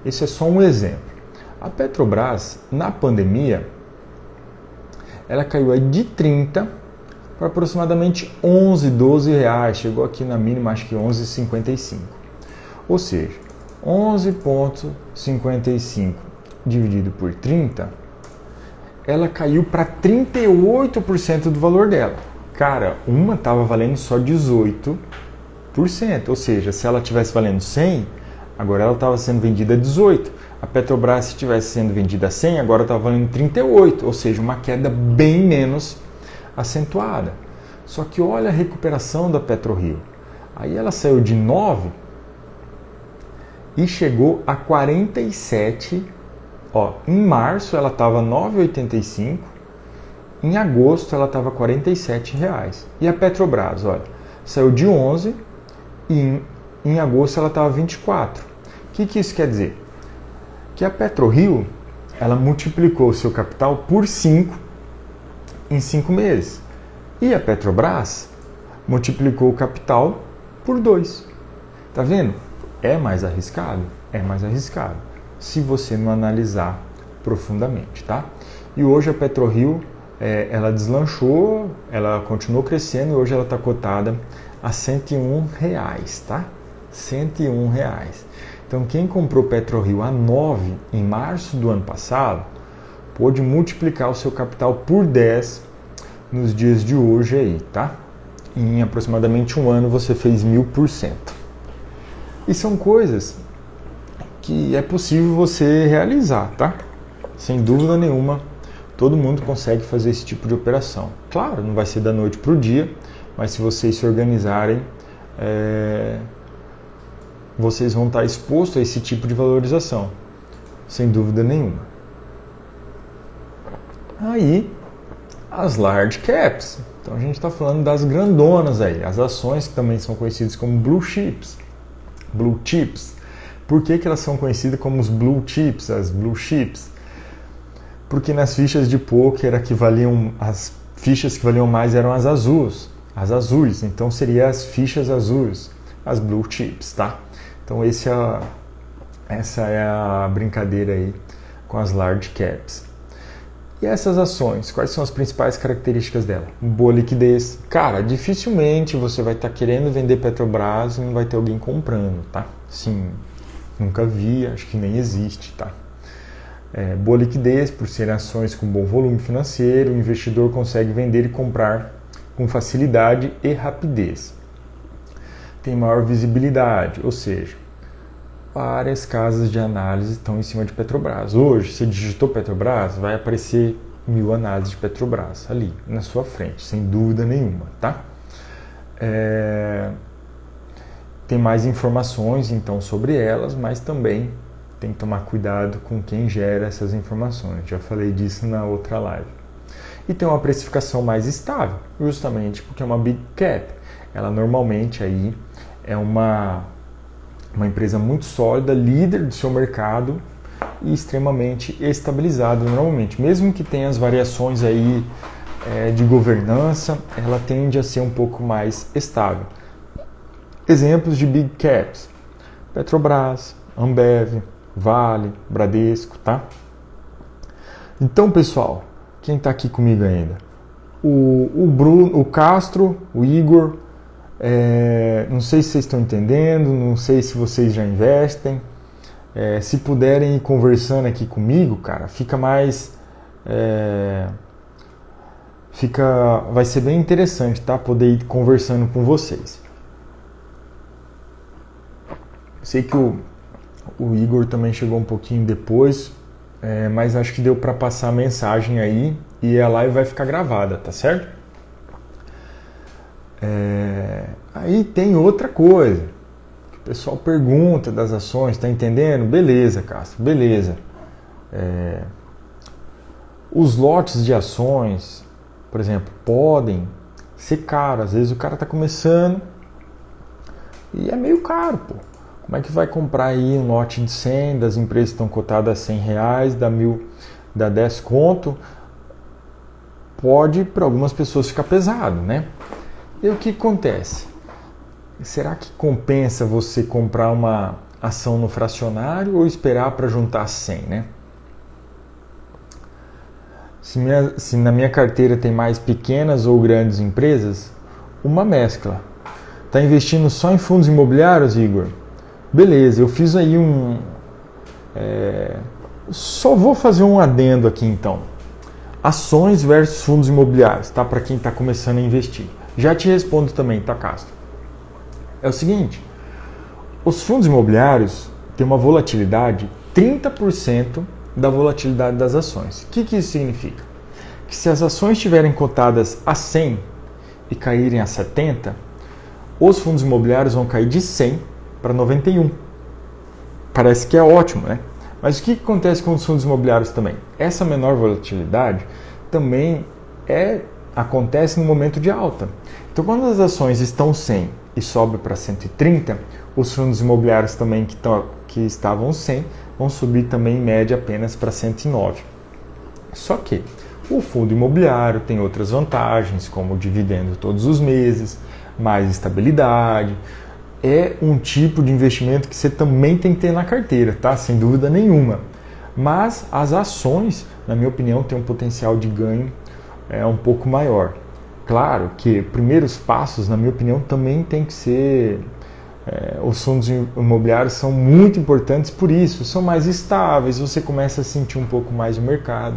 Esse é só um exemplo. A Petrobras, na pandemia, ela caiu de 30 para aproximadamente 11, 12 reais. Chegou aqui na mínima, acho que 11,55. Ou seja, 11,55 dividido por 30, ela caiu para 38% do valor dela. Cara, uma estava valendo só 18%, ou seja, se ela tivesse valendo 100, agora ela estava sendo vendida a 18. A Petrobras, se tivesse sendo vendida a 100, agora estava valendo 38, ou seja, uma queda bem menos acentuada. Só que olha a recuperação da PetroRio. Aí ela saiu de 9 e chegou a 47 Ó, em março ela estava 9,85, em agosto ela estava 47 reais. E a Petrobras, olha, saiu de 11 e em, em agosto ela estava 24. O que, que isso quer dizer? Que a PetroRio ela multiplicou o seu capital por 5 em 5 meses. E a Petrobras multiplicou o capital por 2. Tá vendo? É mais arriscado? É mais arriscado se você não analisar profundamente, tá? E hoje a PetroRio é, ela deslanchou, ela continuou crescendo e hoje ela está cotada a 101 reais, tá? 101 reais. Então quem comprou PetroRio a 9 em março do ano passado pôde multiplicar o seu capital por 10 nos dias de hoje aí, tá? Em aproximadamente um ano você fez mil por cento. E são coisas que é possível você realizar, tá? Sem dúvida nenhuma, todo mundo consegue fazer esse tipo de operação. Claro, não vai ser da noite para o dia, mas se vocês se organizarem, é... vocês vão estar expostos a esse tipo de valorização, sem dúvida nenhuma. Aí, as large caps. Então a gente está falando das grandonas aí, as ações que também são conhecidas como blue chips. Blue chips por que, que elas são conhecidas como os blue chips, as blue chips? Porque nas fichas de poker que valiam as fichas que valiam mais eram as azuis, as azuis. Então seria as fichas azuis, as blue chips, tá? Então esse é essa é a brincadeira aí com as large caps. E essas ações, quais são as principais características dela? Boa liquidez. Cara, dificilmente você vai estar tá querendo vender Petrobras e não vai ter alguém comprando, tá? Sim, nunca vi, acho que nem existe, tá? É, boa liquidez, por serem ações com bom volume financeiro, o investidor consegue vender e comprar com facilidade e rapidez. Tem maior visibilidade, ou seja, várias casas de análise estão em cima de Petrobras. Hoje, se digitou Petrobras, vai aparecer mil análises de Petrobras ali na sua frente, sem dúvida nenhuma, tá? É... Tem mais informações então sobre elas, mas também tem que tomar cuidado com quem gera essas informações. Já falei disso na outra live. E tem uma precificação mais estável, justamente porque é uma big cap. Ela normalmente aí é uma uma empresa muito sólida, líder do seu mercado e extremamente estabilizado normalmente. Mesmo que tenha as variações aí é, de governança, ela tende a ser um pouco mais estável. Exemplos de big caps: Petrobras, Ambev, Vale, Bradesco, tá? Então, pessoal, quem está aqui comigo ainda? O, o Bruno, o Castro, o Igor, é, não sei se vocês estão entendendo, não sei se vocês já investem. É, se puderem ir conversando aqui comigo, cara, fica mais. É, fica, vai ser bem interessante, tá? Poder ir conversando com vocês. Sei que o, o Igor também chegou um pouquinho depois, é, mas acho que deu para passar a mensagem aí e a live vai ficar gravada, tá certo? É, aí tem outra coisa. o pessoal pergunta das ações, está entendendo? Beleza, Castro, beleza. É, os lotes de ações, por exemplo, podem ser caros. Às vezes o cara está começando e é meio caro, pô. Como é que vai comprar aí um lote de 100 das empresas que estão cotadas a 100 reais, dá, mil, dá 10 conto? Pode para algumas pessoas ficar pesado, né? E o que acontece? Será que compensa você comprar uma ação no fracionário ou esperar para juntar 100, né? Se, minha, se, na minha carteira tem mais pequenas ou grandes empresas, uma mescla. Está investindo só em fundos imobiliários, Igor? Beleza, eu fiz aí um. É, só vou fazer um adendo aqui então. Ações versus fundos imobiliários, tá? Para quem está começando a investir. Já te respondo também, tá, Castro? É o seguinte: os fundos imobiliários têm uma volatilidade 30% da volatilidade das ações. O que, que isso significa? Que se as ações estiverem cotadas a 100 e caírem a 70, os fundos imobiliários vão cair de 100 para 91. Parece que é ótimo, né? Mas o que acontece com os fundos imobiliários também? Essa menor volatilidade também é acontece no momento de alta. Então, quando as ações estão 100 e sobe para 130, os fundos imobiliários também que, tão, que estavam 100 vão subir também em média apenas para 109. Só que o fundo imobiliário tem outras vantagens, como dividendo todos os meses, mais estabilidade. É um tipo de investimento que você também tem que ter na carteira, tá? Sem dúvida nenhuma. Mas as ações, na minha opinião, têm um potencial de ganho é um pouco maior. Claro que primeiros passos, na minha opinião, também tem que ser. É, os fundos imobiliários são muito importantes por isso, são mais estáveis, você começa a sentir um pouco mais o mercado.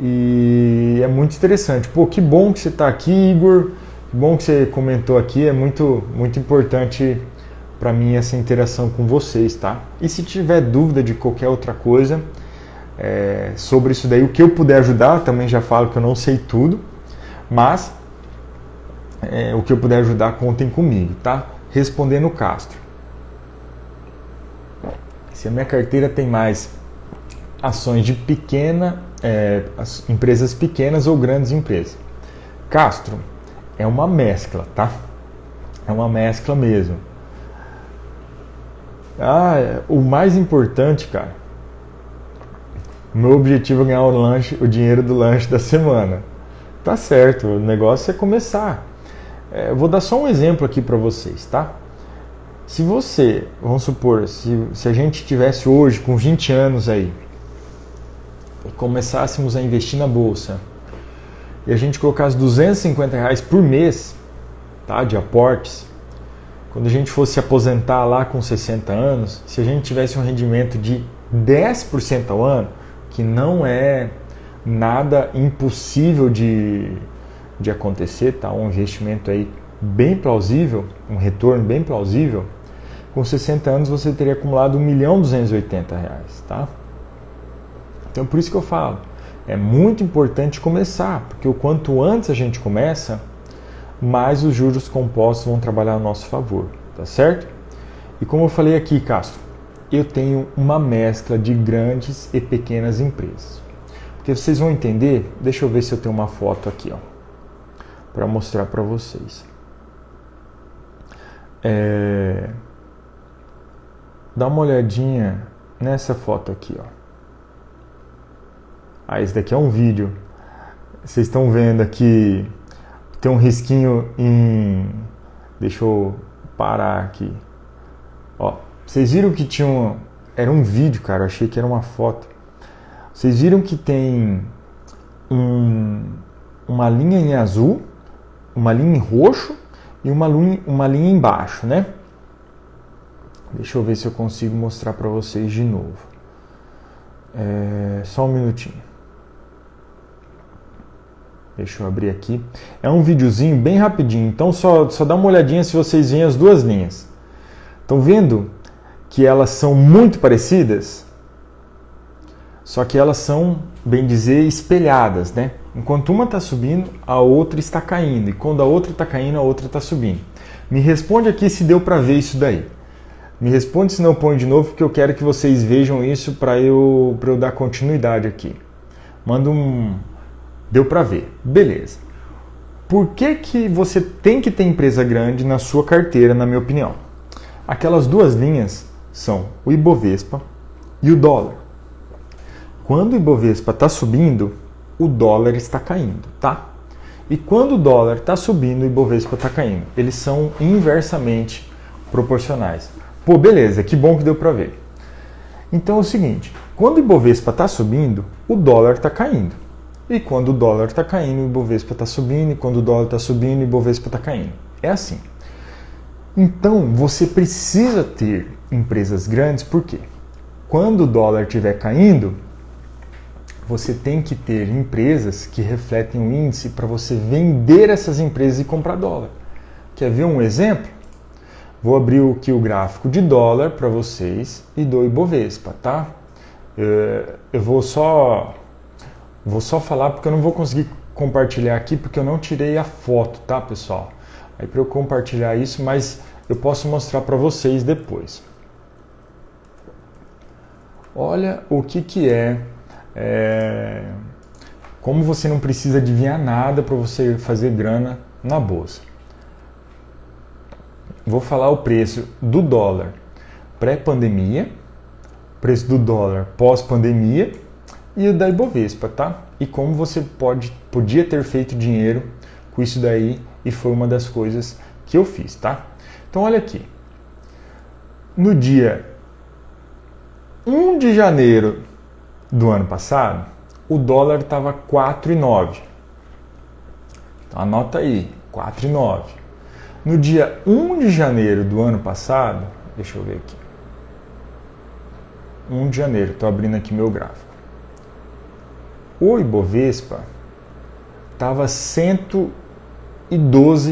E é muito interessante. Pô, que bom que você está aqui, Igor. Que bom que você comentou aqui. É muito, muito importante para mim essa interação com vocês, tá? E se tiver dúvida de qualquer outra coisa, é, sobre isso daí. O que eu puder ajudar, também já falo que eu não sei tudo, mas é, o que eu puder ajudar, contem comigo, tá? Respondendo Castro. Se a minha carteira tem mais ações de pequena, é, empresas pequenas ou grandes empresas. Castro, é uma mescla, tá? É uma mescla mesmo. Ah, é, o mais importante, cara, meu objetivo é ganhar o lanche, o dinheiro do lanche da semana. Tá certo, o negócio é começar. É, vou dar só um exemplo aqui para vocês, tá? Se você, vamos supor, se, se a gente tivesse hoje com 20 anos aí, e começássemos a investir na bolsa e a gente colocasse 250 reais por mês tá, de aportes, quando a gente fosse aposentar lá com 60 anos, se a gente tivesse um rendimento de 10% ao ano, que não é nada impossível de, de acontecer, tá? Um investimento aí bem plausível, um retorno bem plausível, com 60 anos você teria acumulado 1 milhão 280 reais, tá? Então por isso que eu falo, é muito importante começar, porque o quanto antes a gente começa, mais os juros compostos vão trabalhar a nosso favor, tá certo? E como eu falei aqui, Castro, eu tenho uma mescla de grandes e pequenas empresas. Porque vocês vão entender, deixa eu ver se eu tenho uma foto aqui, ó, para mostrar para vocês. É... Dá uma olhadinha nessa foto aqui, ó. Ah, esse daqui é um vídeo. Vocês estão vendo aqui tem um risquinho em. Deixa eu parar aqui. Ó, vocês viram que tinha um. Era um vídeo, cara. Eu achei que era uma foto. Vocês viram que tem um, uma linha em azul, uma linha em roxo e uma linha, uma linha embaixo, né? Deixa eu ver se eu consigo mostrar para vocês de novo. É, só um minutinho. Deixa eu abrir aqui. É um videozinho bem rapidinho, então só, só dá uma olhadinha se vocês veem as duas linhas. Estão vendo que elas são muito parecidas? Só que elas são, bem dizer, espelhadas, né? Enquanto uma está subindo, a outra está caindo. E quando a outra está caindo, a outra está subindo. Me responde aqui se deu para ver isso daí. Me responde se não põe de novo, porque eu quero que vocês vejam isso para eu, eu dar continuidade aqui. Manda um, Deu para ver. Beleza. Por que, que você tem que ter empresa grande na sua carteira, na minha opinião? Aquelas duas linhas são o Ibovespa e o dólar. Quando o Ibovespa está subindo, o dólar está caindo, tá? E quando o dólar está subindo, o Ibovespa está caindo. Eles são inversamente proporcionais. Pô, beleza, que bom que deu para ver. Então é o seguinte, quando o Ibovespa está subindo, o dólar está caindo. E quando o dólar está caindo, o Ibovespa está subindo, e quando o dólar está subindo, o Ibovespa está caindo. É assim. Então, você precisa ter empresas grandes, por quê? Quando o dólar estiver caindo, você tem que ter empresas que refletem o índice para você vender essas empresas e comprar dólar. Quer ver um exemplo? Vou abrir aqui o gráfico de dólar para vocês e do Ibovespa, tá? Eh, eu vou só Vou só falar porque eu não vou conseguir compartilhar aqui porque eu não tirei a foto, tá, pessoal? Aí para eu compartilhar isso, mas eu posso mostrar para vocês depois. Olha o que que é, é como você não precisa adivinhar nada para você fazer grana na bolsa. Vou falar o preço do dólar pré-pandemia, preço do dólar pós-pandemia e o da Ibovespa, tá? E como você pode, podia ter feito dinheiro com isso daí e foi uma das coisas que eu fiz, tá? Então olha aqui. No dia 1 de janeiro do ano passado, o dólar estava 4,9. Então anota aí, 4,9. No dia 1 de janeiro do ano passado, deixa eu ver aqui. 1 de janeiro, estou abrindo aqui meu gráfico. O Ibovespa estava 112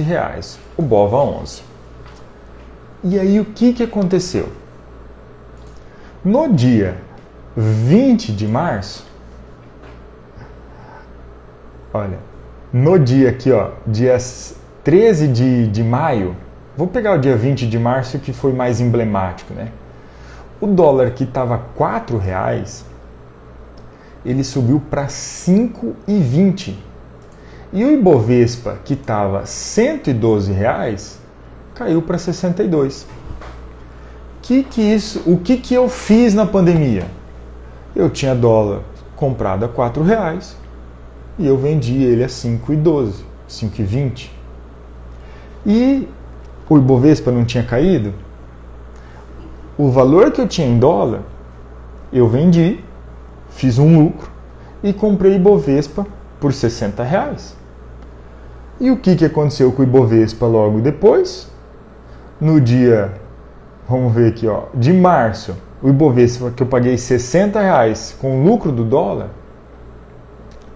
reais, o Bova 11. E aí o que, que aconteceu? No dia 20 de março, olha, no dia aqui, ó, dia 13 de, de maio, vou pegar o dia 20 de março que foi mais emblemático, né? O dólar que estava R$ reais ele subiu para 5,20. E o Ibovespa, que estava 112 reais, caiu para 62. Que que isso, o que, que eu fiz na pandemia? Eu tinha dólar comprado a 4 reais e eu vendi ele a 5,12, 5,20. E o Ibovespa não tinha caído? O valor que eu tinha em dólar, eu vendi fiz um lucro e comprei Ibovespa por 60 reais. E o que, que aconteceu com o Ibovespa logo depois? No dia, vamos ver aqui, ó, de março, o Ibovespa que eu paguei 60 reais com o lucro do dólar,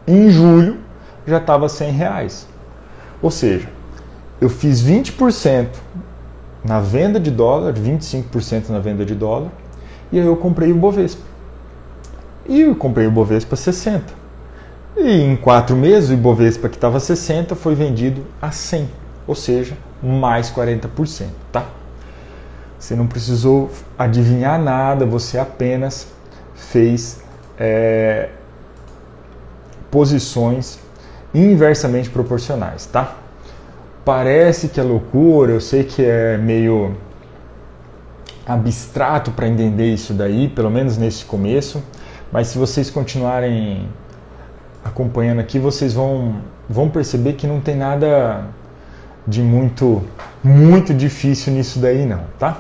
em julho já estava 100 reais. Ou seja, eu fiz 20% na venda de dólar, 25% na venda de dólar, e aí eu comprei o Bovespa. E eu comprei o Bovespa 60. E em quatro meses o Ibovespa que estava 60 foi vendido a 100, ou seja, mais 40%, tá? Você não precisou adivinhar nada, você apenas fez é, posições inversamente proporcionais, tá? Parece que é loucura, eu sei que é meio abstrato para entender isso daí, pelo menos nesse começo, mas se vocês continuarem acompanhando aqui, vocês vão, vão perceber que não tem nada de muito muito difícil nisso daí não, tá?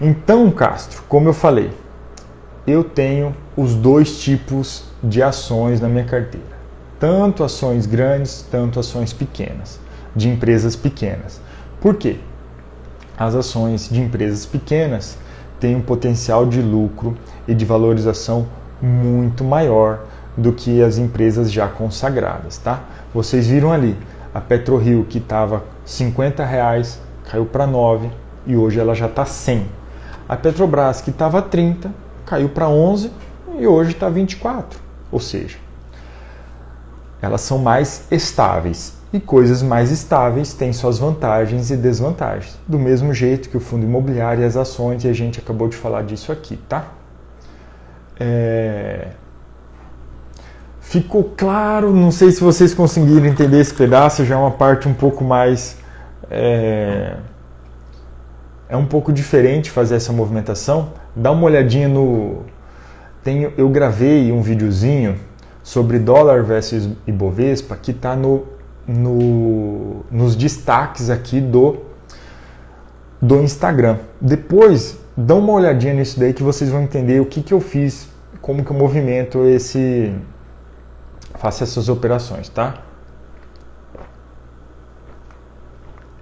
Então, Castro, como eu falei, eu tenho os dois tipos de ações na minha carteira. Tanto ações grandes, tanto ações pequenas de empresas pequenas. Por quê? As ações de empresas pequenas têm um potencial de lucro e de valorização muito maior do que as empresas já consagradas, tá? Vocês viram ali, a PetroRio que estava 50 reais caiu para 9 e hoje ela já está 100. A Petrobras que estava 30 caiu para 11 e hoje está 24. Ou seja, elas são mais estáveis e coisas mais estáveis têm suas vantagens e desvantagens. Do mesmo jeito que o fundo imobiliário e as ações, e a gente acabou de falar disso aqui, tá? É... Ficou claro? Não sei se vocês conseguiram entender esse pedaço, já é uma parte um pouco mais. É, é um pouco diferente fazer essa movimentação. Dá uma olhadinha no. Tem, eu gravei um videozinho sobre dólar versus Ibovespa que está no no, nos destaques aqui do, do Instagram. Depois, dá uma olhadinha nisso daí que vocês vão entender o que, que eu fiz, como que eu movimento esse... faço essas operações, tá?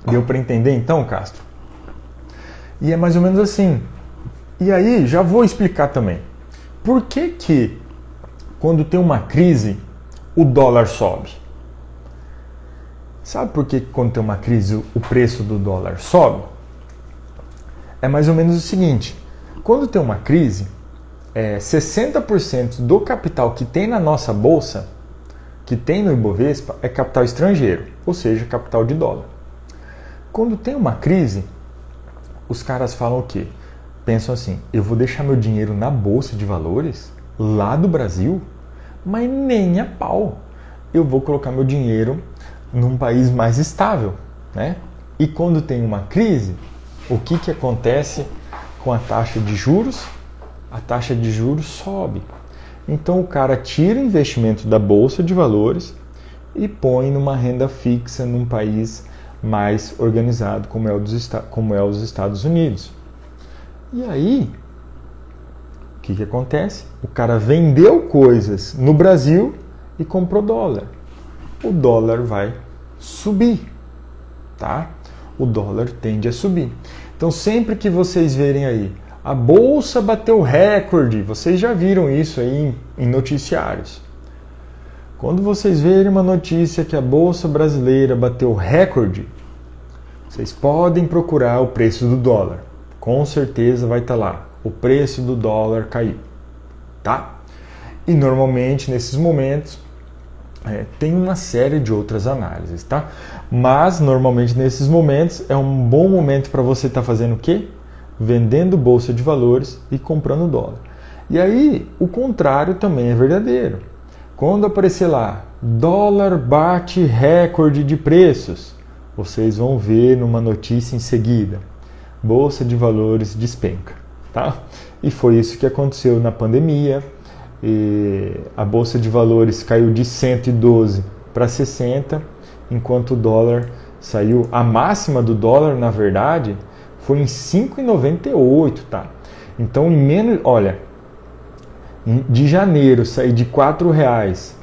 Deu para entender então, Castro? E é mais ou menos assim. E aí, já vou explicar também. Por que que quando tem uma crise, o dólar sobe? Sabe por que quando tem uma crise o preço do dólar sobe? É mais ou menos o seguinte: quando tem uma crise, é, 60% do capital que tem na nossa bolsa, que tem no Ibovespa, é capital estrangeiro, ou seja, capital de dólar. Quando tem uma crise, os caras falam o quê? Pensam assim: eu vou deixar meu dinheiro na bolsa de valores lá do Brasil, mas nem a pau. Eu vou colocar meu dinheiro num país mais estável, né? E quando tem uma crise, o que, que acontece com a taxa de juros? A taxa de juros sobe. Então o cara tira o investimento da bolsa de valores e põe numa renda fixa num país mais organizado, como é, dos, como é os Estados Unidos. E aí, o que, que acontece? O cara vendeu coisas no Brasil e comprou dólar o dólar vai subir, tá? O dólar tende a subir. Então, sempre que vocês verem aí, a bolsa bateu recorde, vocês já viram isso aí em, noticiários. Quando vocês verem uma notícia que a bolsa brasileira bateu recorde, vocês podem procurar o preço do dólar. Com certeza vai estar lá. O preço do dólar caiu, tá? E normalmente nesses momentos é, tem uma série de outras análises, tá? Mas normalmente nesses momentos é um bom momento para você estar tá fazendo o quê? Vendendo bolsa de valores e comprando dólar. E aí o contrário também é verdadeiro. Quando aparecer lá, dólar bate recorde de preços, vocês vão ver numa notícia em seguida, bolsa de valores despenca, tá? E foi isso que aconteceu na pandemia, a bolsa de valores caiu de 112 para 60, enquanto o dólar saiu a máxima do dólar, na verdade, foi em 5,98, tá? Então, em menos, olha, de janeiro sair de R$ reais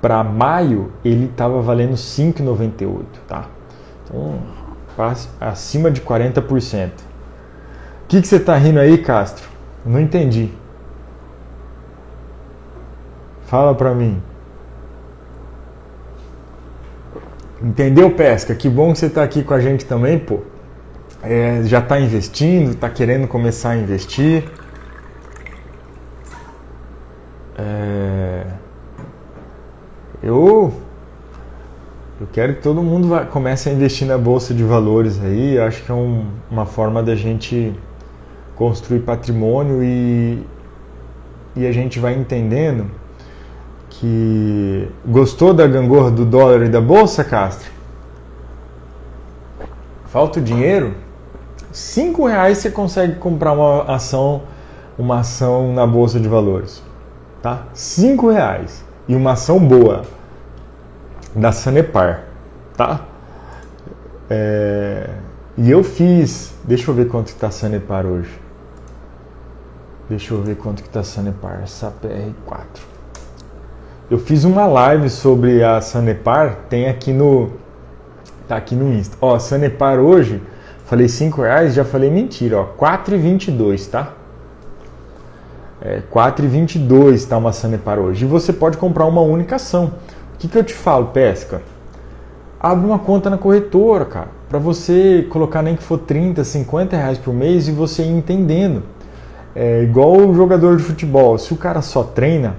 para maio, ele estava valendo 5,98, tá? Então, acima de 40%. O que, que você está rindo aí, Castro? Não entendi. Fala para mim. Entendeu, Pesca? Que bom que você está aqui com a gente também, pô. É, já está investindo, está querendo começar a investir. É, eu eu quero que todo mundo vá, comece a investir na bolsa de valores aí. Eu acho que é um, uma forma da gente construir patrimônio e, e a gente vai entendendo que gostou da gangorra do dólar e da bolsa, Castro? Falta o dinheiro? Cinco reais você consegue comprar uma ação, uma ação na bolsa de valores, tá? Cinco reais e uma ação boa da Sanepar, tá? É, e eu fiz, deixa eu ver quanto está a Sanepar hoje. Deixa eu ver quanto que está a Sanepar, SAPR4. Eu fiz uma live sobre a Sanepar, tem aqui no tá aqui no Insta. Ó, Sanepar hoje, falei 5 reais, já falei mentira, ó, 4,22, tá? É, 4,22 tá uma Sanepar hoje. E você pode comprar uma única ação. O que, que eu te falo, pesca? Abre uma conta na corretora, cara, para você colocar nem que for 30, 50 reais por mês e você ir entendendo. É igual o jogador de futebol, se o cara só treina,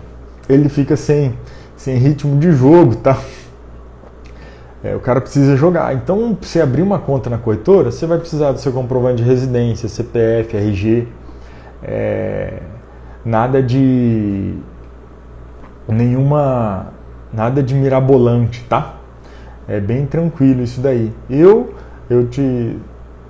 ele fica sem, sem ritmo de jogo, tá? É, o cara precisa jogar. Então, para você abrir uma conta na corretora, você vai precisar do seu comprovante de residência, CPF, RG, é, nada de nenhuma Nada de mirabolante, tá? É bem tranquilo isso daí. Eu, eu te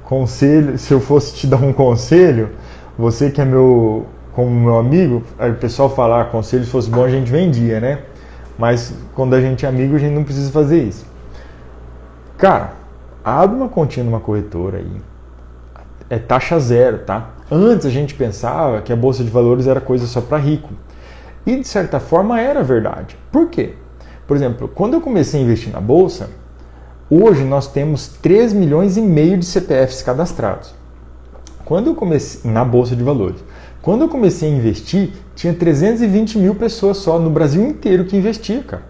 conselho, se eu fosse te dar um conselho, você que é meu, como meu amigo, o pessoal falar ah, conselho se fosse bom a gente vendia, né? Mas quando a gente é amigo a gente não precisa fazer isso. Cara, abre uma continha numa corretora aí. É taxa zero, tá? Antes a gente pensava que a bolsa de valores era coisa só para rico. E de certa forma era verdade. Por quê? Por exemplo, quando eu comecei a investir na bolsa, hoje nós temos 3 milhões e meio de CPFs cadastrados. Quando eu comecei na bolsa de valores, quando eu comecei a investir, tinha 320 mil pessoas só no Brasil inteiro que investia, cara.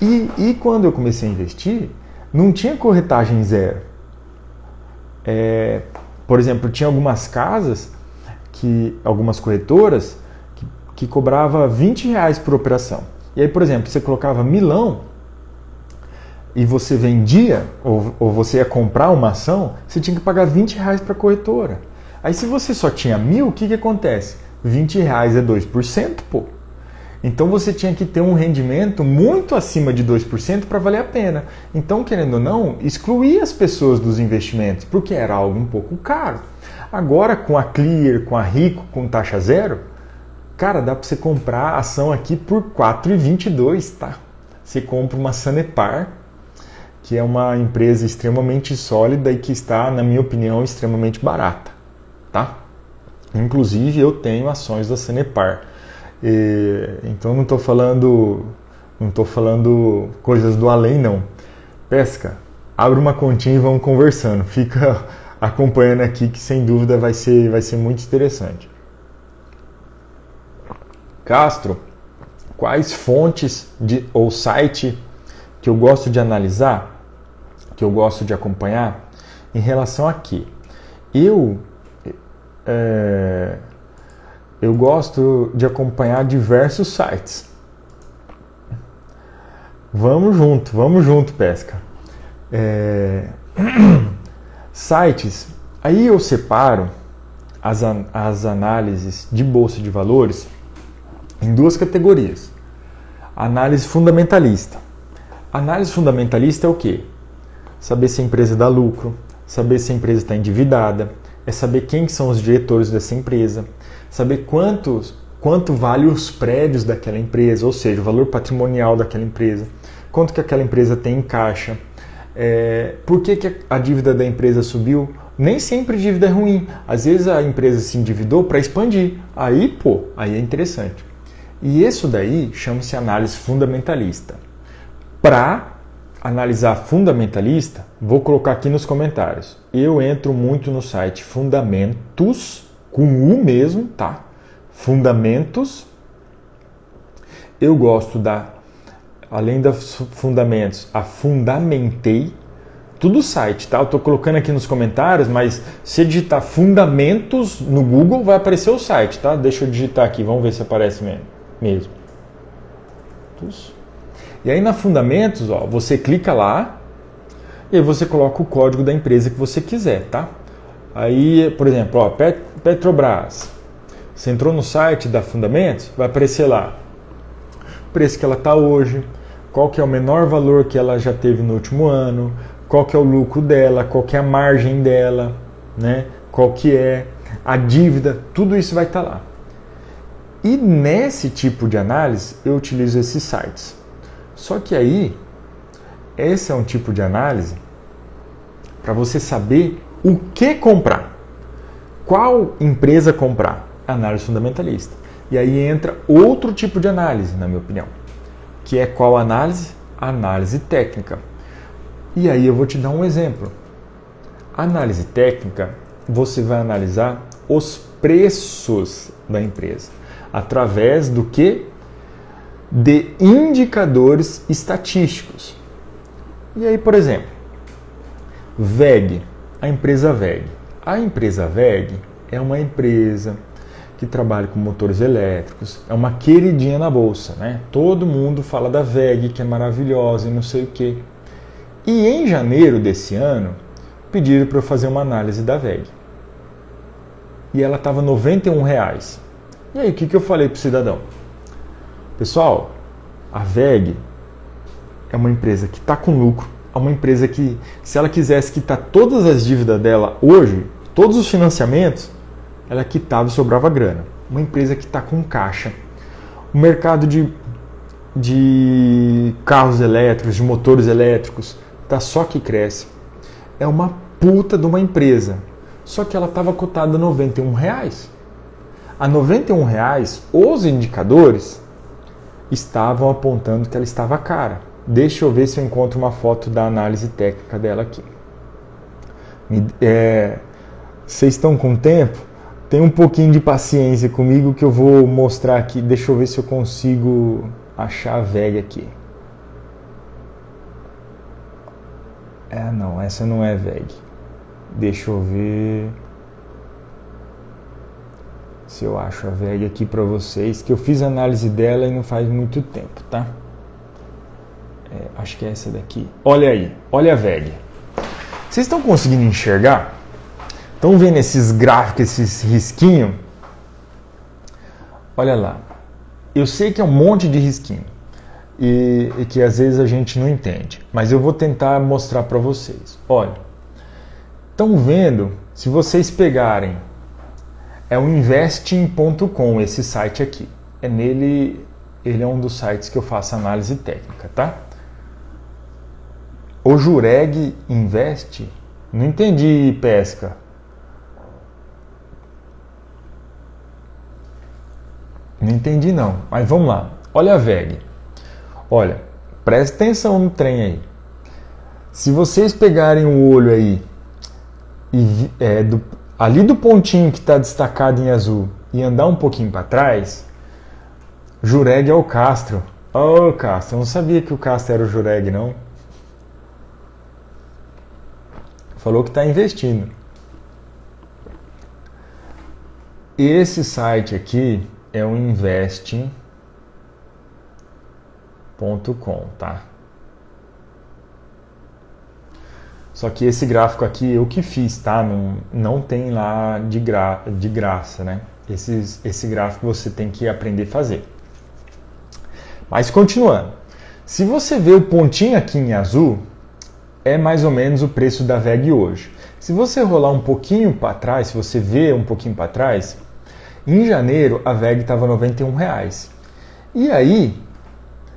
E, e quando eu comecei a investir, não tinha corretagem zero. É, por exemplo, tinha algumas casas que algumas corretoras que, que cobrava 20 reais por operação. E aí, por exemplo, você colocava milão e você vendia, ou, ou você ia comprar uma ação, você tinha que pagar 20 reais para a corretora. Aí se você só tinha mil, o que, que acontece? 20 reais é 2%, pô. Então você tinha que ter um rendimento muito acima de 2% para valer a pena. Então, querendo ou não, excluir as pessoas dos investimentos, porque era algo um pouco caro. Agora, com a Clear, com a Rico, com taxa zero, Cara, dá para você comprar ação aqui por 4,22, tá? Você compra uma Sanepar, que é uma empresa extremamente sólida e que está, na minha opinião, extremamente barata, tá? Inclusive eu tenho ações da Sanepar. E, então não estou falando, não tô falando coisas do além não. Pesca, abre uma continha e vamos conversando. Fica acompanhando aqui que sem dúvida vai ser, vai ser muito interessante. Castro, quais fontes de, ou site que eu gosto de analisar, que eu gosto de acompanhar, em relação a quê? Eu, é, eu gosto de acompanhar diversos sites. Vamos junto, vamos junto, pesca. É, sites, aí eu separo as, as análises de bolsa de valores em duas categorias. Análise fundamentalista. Análise fundamentalista é o quê? Saber se a empresa dá lucro, saber se a empresa está endividada, é saber quem são os diretores dessa empresa, saber quantos, quanto vale os prédios daquela empresa, ou seja, o valor patrimonial daquela empresa, quanto que aquela empresa tem em caixa, é, por que, que a dívida da empresa subiu, nem sempre dívida é ruim. Às vezes a empresa se endividou para expandir. Aí, pô, aí é interessante. E isso daí chama-se análise fundamentalista. Para analisar fundamentalista, vou colocar aqui nos comentários. Eu entro muito no site Fundamentos, com U mesmo, tá? Fundamentos. Eu gosto da, além dos fundamentos, a Fundamentei. Tudo site, tá? Eu tô colocando aqui nos comentários, mas se digitar fundamentos no Google, vai aparecer o site, tá? Deixa eu digitar aqui, vamos ver se aparece mesmo. E aí na fundamentos, ó, você clica lá e aí você coloca o código da empresa que você quiser, tá? Aí, por exemplo, ó, Petrobras. Você entrou no site da Fundamentos, vai aparecer lá o preço que ela está hoje, qual que é o menor valor que ela já teve no último ano, qual que é o lucro dela, qual que é a margem dela, né? Qual que é a dívida, tudo isso vai estar tá lá. E nesse tipo de análise eu utilizo esses sites. Só que aí esse é um tipo de análise para você saber o que comprar. Qual empresa comprar? Análise fundamentalista. E aí entra outro tipo de análise, na minha opinião, que é qual análise? Análise técnica. E aí eu vou te dar um exemplo. Análise técnica, você vai analisar os preços da empresa através do que? De indicadores estatísticos. E aí, por exemplo, VEG, a empresa VEG. A empresa VEG é uma empresa que trabalha com motores elétricos, é uma queridinha na bolsa, né? Todo mundo fala da VEG, que é maravilhosa e não sei o quê. E em janeiro desse ano, pediram para eu fazer uma análise da VEG. E ela estava 91 reais. E aí, o que, que eu falei para o cidadão? Pessoal, a VEG é uma empresa que está com lucro, é uma empresa que, se ela quisesse quitar todas as dívidas dela hoje, todos os financiamentos, ela quitava e sobrava grana. Uma empresa que está com caixa. O mercado de, de carros elétricos, de motores elétricos, tá só que cresce. É uma puta de uma empresa. Só que ela estava cotada a 91 reais. A 91 reais, os indicadores estavam apontando que ela estava cara. Deixa eu ver se eu encontro uma foto da análise técnica dela aqui. É, vocês estão com tempo? Tem um pouquinho de paciência comigo que eu vou mostrar aqui. Deixa eu ver se eu consigo achar a VEG aqui. É, não, essa não é VEG. Deixa eu ver se eu acho a VEG aqui para vocês, que eu fiz análise dela e não faz muito tempo, tá? É, acho que é essa daqui. Olha aí, olha a VEG. Vocês estão conseguindo enxergar? Estão vendo esses gráficos, esses risquinhos? Olha lá. Eu sei que é um monte de risquinho e, e que às vezes a gente não entende, mas eu vou tentar mostrar para vocês. Olha, estão vendo? Se vocês pegarem, é o investing.com esse site aqui. É nele, ele é um dos sites que eu faço análise técnica, tá? O Jureg Invest? Não entendi, pesca. Não entendi não, mas vamos lá. Olha a VEG. Olha, preste atenção no trem aí. Se vocês pegarem o olho aí e é, do, ali do pontinho que está destacado em azul e andar um pouquinho para trás, Jureg é o Castro. Ô oh, Castro, eu não sabia que o Castro era o Jureg, não. Falou que está investindo. Esse site aqui é o investing.com, tá? Só que esse gráfico aqui eu que fiz, tá? Não, não tem lá de, gra, de graça, né? Esse, esse gráfico você tem que aprender a fazer. Mas continuando. Se você vê o pontinho aqui em azul, é mais ou menos o preço da VEG hoje. Se você rolar um pouquinho para trás, se você vê um pouquinho para trás, em janeiro a VEG estava R$ reais. E aí,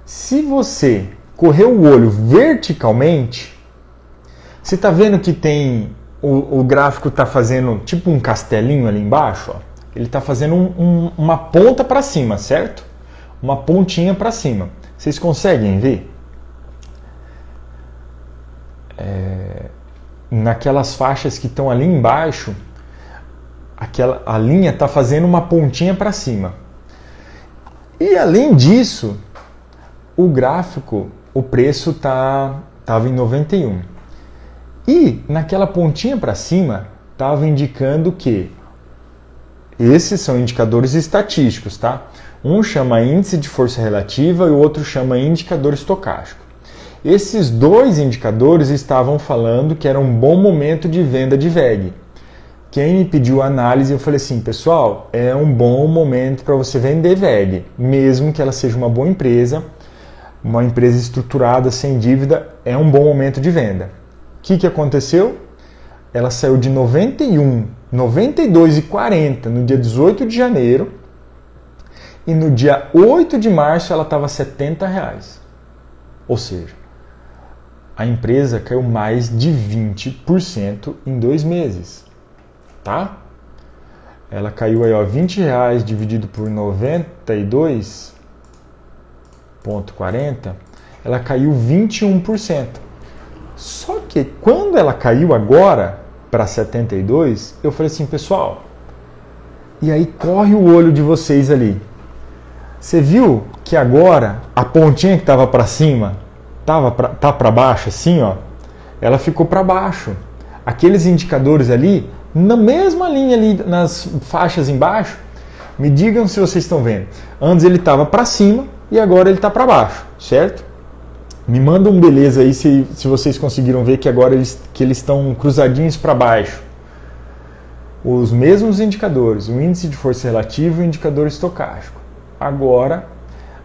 se você correr o olho verticalmente, você está vendo que tem o, o gráfico está fazendo tipo um castelinho ali embaixo? Ó. Ele está fazendo um, um, uma ponta para cima, certo? uma pontinha para cima. Vocês conseguem ver? É, naquelas faixas que estão ali embaixo, aquela, a linha está fazendo uma pontinha para cima. E além disso, o gráfico, o preço tá estava em 91. E naquela pontinha para cima estava indicando que esses são indicadores estatísticos, tá? Um chama índice de força relativa e o outro chama indicador estocástico. Esses dois indicadores estavam falando que era um bom momento de venda de VEG. Quem me pediu análise, eu falei assim, pessoal, é um bom momento para você vender VEG, mesmo que ela seja uma boa empresa, uma empresa estruturada, sem dívida, é um bom momento de venda. O que, que aconteceu? Ela saiu de 91, 92,40 no dia 18 de janeiro e no dia 8 de março ela estava 70 reais. Ou seja, a empresa caiu mais de 20% em dois meses, tá? Ela caiu aí, ó, 20 reais dividido por 92,40, ela caiu 21%. Só que quando ela caiu agora para 72, eu falei assim, pessoal, e aí corre o olho de vocês ali. Você viu que agora a pontinha que estava para cima tava pra, tá para baixo assim, ó, ela ficou para baixo. Aqueles indicadores ali, na mesma linha ali nas faixas embaixo, me digam se vocês estão vendo. Antes ele estava para cima e agora ele está para baixo, certo? Me manda um beleza aí se, se vocês conseguiram ver que agora eles que eles estão cruzadinhos para baixo. Os mesmos indicadores, o índice de força relativa e o indicador estocástico. Agora,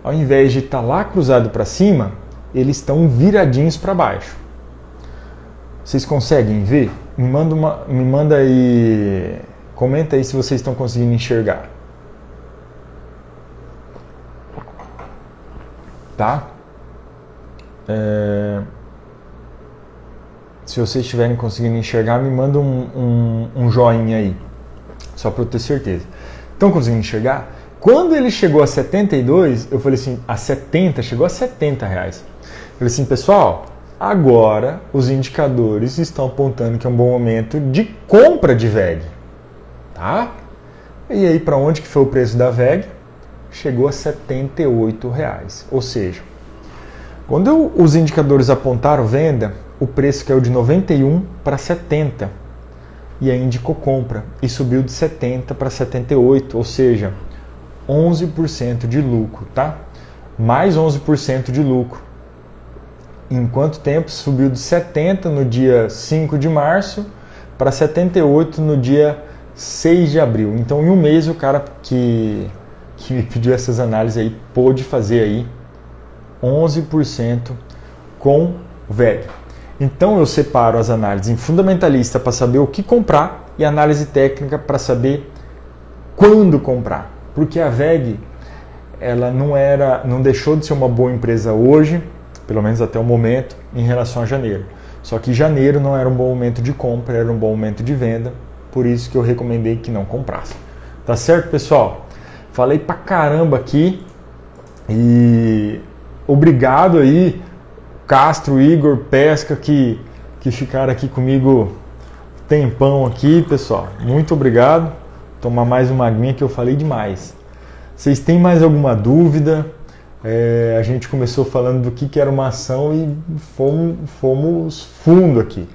ao invés de estar tá lá cruzado para cima, eles estão viradinhos para baixo. Vocês conseguem ver? Me manda, uma, me manda aí. Comenta aí se vocês estão conseguindo enxergar. Tá? É... Se vocês estiverem conseguindo enxergar, me manda um, um, um joinha aí. Só para eu ter certeza. Estão conseguindo enxergar? Quando ele chegou a 72, eu falei assim, a 70, chegou a 70 reais. Falei assim, pessoal, agora os indicadores estão apontando que é um bom momento de compra de VEG. Tá? E aí, para onde que foi o preço da VEG? Chegou a 78 reais. Ou seja, quando eu, os indicadores apontaram venda, o preço caiu de 91 para 70 e aí indicou compra e subiu de 70 para 78, ou seja, 11% de lucro, tá? Mais 11% de lucro em quanto tempo? Subiu de 70 no dia 5 de março para 78 no dia 6 de abril. Então, em um mês, o cara que, que me pediu essas análises aí pôde fazer aí 11% com VEG. Então, eu separo as análises em fundamentalista para saber o que comprar e análise técnica para saber quando comprar. Porque a VEG ela não era, não deixou de ser uma boa empresa hoje, pelo menos até o momento, em relação a janeiro. Só que janeiro não era um bom momento de compra, era um bom momento de venda, por isso que eu recomendei que não comprasse. Tá certo, pessoal? Falei pra caramba aqui e obrigado aí, Castro, Igor, Pesca, que, que ficaram aqui comigo tempão aqui, pessoal. Muito obrigado. Tomar mais uma aguinha que eu falei demais. Vocês têm mais alguma dúvida? É, a gente começou falando do que, que era uma ação e fomos, fomos fundo aqui.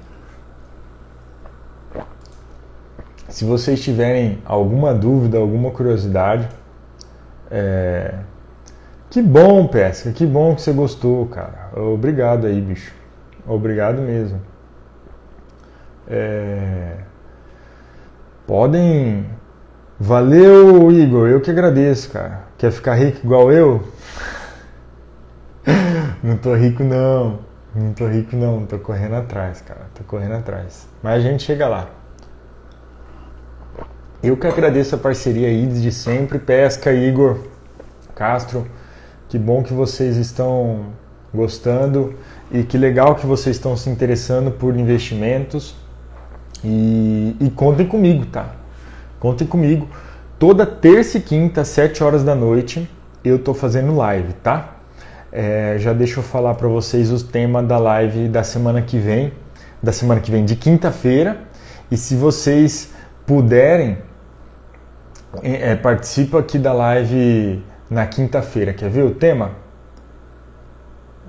Se vocês tiverem alguma dúvida, alguma curiosidade, é... que bom, Pesca, que bom que você gostou, cara. Obrigado aí, bicho. Obrigado mesmo. É... Podem. Valeu, Igor. Eu que agradeço, cara. Quer ficar rico igual eu? Não tô rico não. Não tô rico não, tô correndo atrás, cara. Tô correndo atrás. Mas a gente chega lá. Eu que agradeço a parceria aí de sempre, Pesca, Igor, Castro. Que bom que vocês estão gostando e que legal que vocês estão se interessando por investimentos. E, e contem comigo, tá? Contem comigo. Toda terça e quinta, às 7 horas da noite, eu tô fazendo live, tá? É, já deixa eu falar para vocês o tema da live da semana que vem, da semana que vem de quinta-feira. E se vocês puderem, é, participa aqui da live na quinta-feira. Quer ver o tema?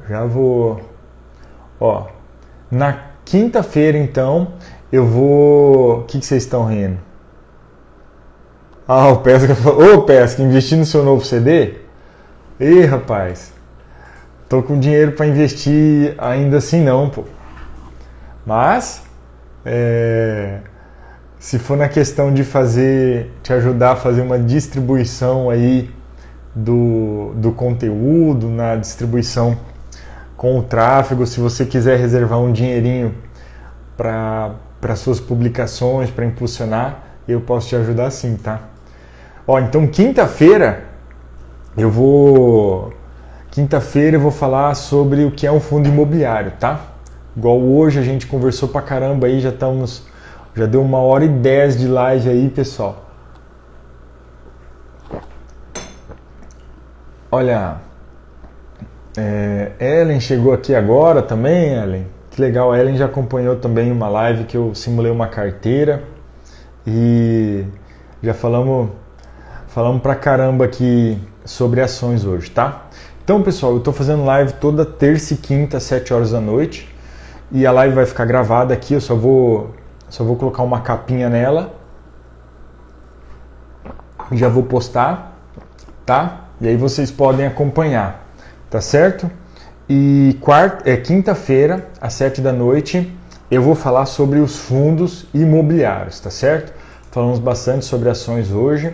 Já vou. Ó, na quinta-feira então eu vou. O que, que vocês estão rindo? Ah, o Pesca falou: Ô Pesca, investir no seu novo CD? Ih, rapaz, tô com dinheiro para investir ainda assim não, pô. Mas, é, se for na questão de fazer, te ajudar a fazer uma distribuição aí do, do conteúdo, na distribuição com o tráfego, se você quiser reservar um dinheirinho para suas publicações, para impulsionar, eu posso te ajudar sim, tá? Ó, então quinta-feira eu vou quinta-feira eu vou falar sobre o que é um fundo imobiliário, tá? Igual hoje a gente conversou pra caramba aí, já estamos já deu uma hora e dez de live aí, pessoal. Olha, é, Ellen chegou aqui agora também, Ellen. Que legal, a Ellen já acompanhou também uma live que eu simulei uma carteira e já falamos falamos pra caramba aqui sobre ações hoje, tá? Então, pessoal, eu estou fazendo live toda terça e quinta, às 7 horas da noite. E a live vai ficar gravada aqui, eu só vou só vou colocar uma capinha nela. Já vou postar, tá? E aí vocês podem acompanhar, tá certo? E quarta, é quinta-feira, às sete da noite, eu vou falar sobre os fundos imobiliários, tá certo? Falamos bastante sobre ações hoje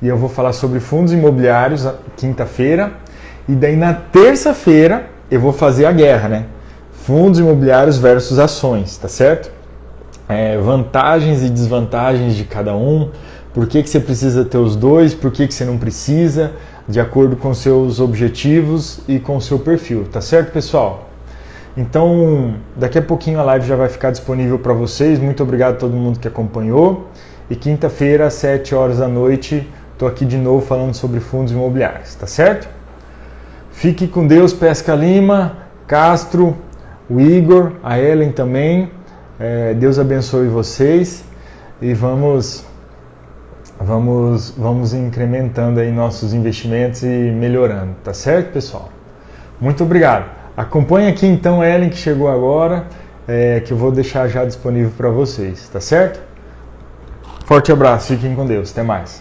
e eu vou falar sobre fundos imobiliários quinta-feira e daí na terça-feira eu vou fazer a guerra, né? Fundos imobiliários versus ações, tá certo? É, vantagens e desvantagens de cada um, por que, que você precisa ter os dois, por que, que você não precisa, de acordo com seus objetivos e com seu perfil, tá certo, pessoal? Então, daqui a pouquinho a live já vai ficar disponível para vocês. Muito obrigado a todo mundo que acompanhou. E quinta-feira, às 7 horas da noite, estou aqui de novo falando sobre fundos imobiliários, tá certo? Fique com Deus, Pesca Lima, Castro, o Igor, a Ellen também. É, Deus abençoe vocês e vamos vamos, vamos incrementando aí nossos investimentos e melhorando, tá certo, pessoal? Muito obrigado. Acompanhe aqui então a Ellen que chegou agora, é, que eu vou deixar já disponível para vocês, tá certo? Forte abraço, fiquem com Deus, até mais.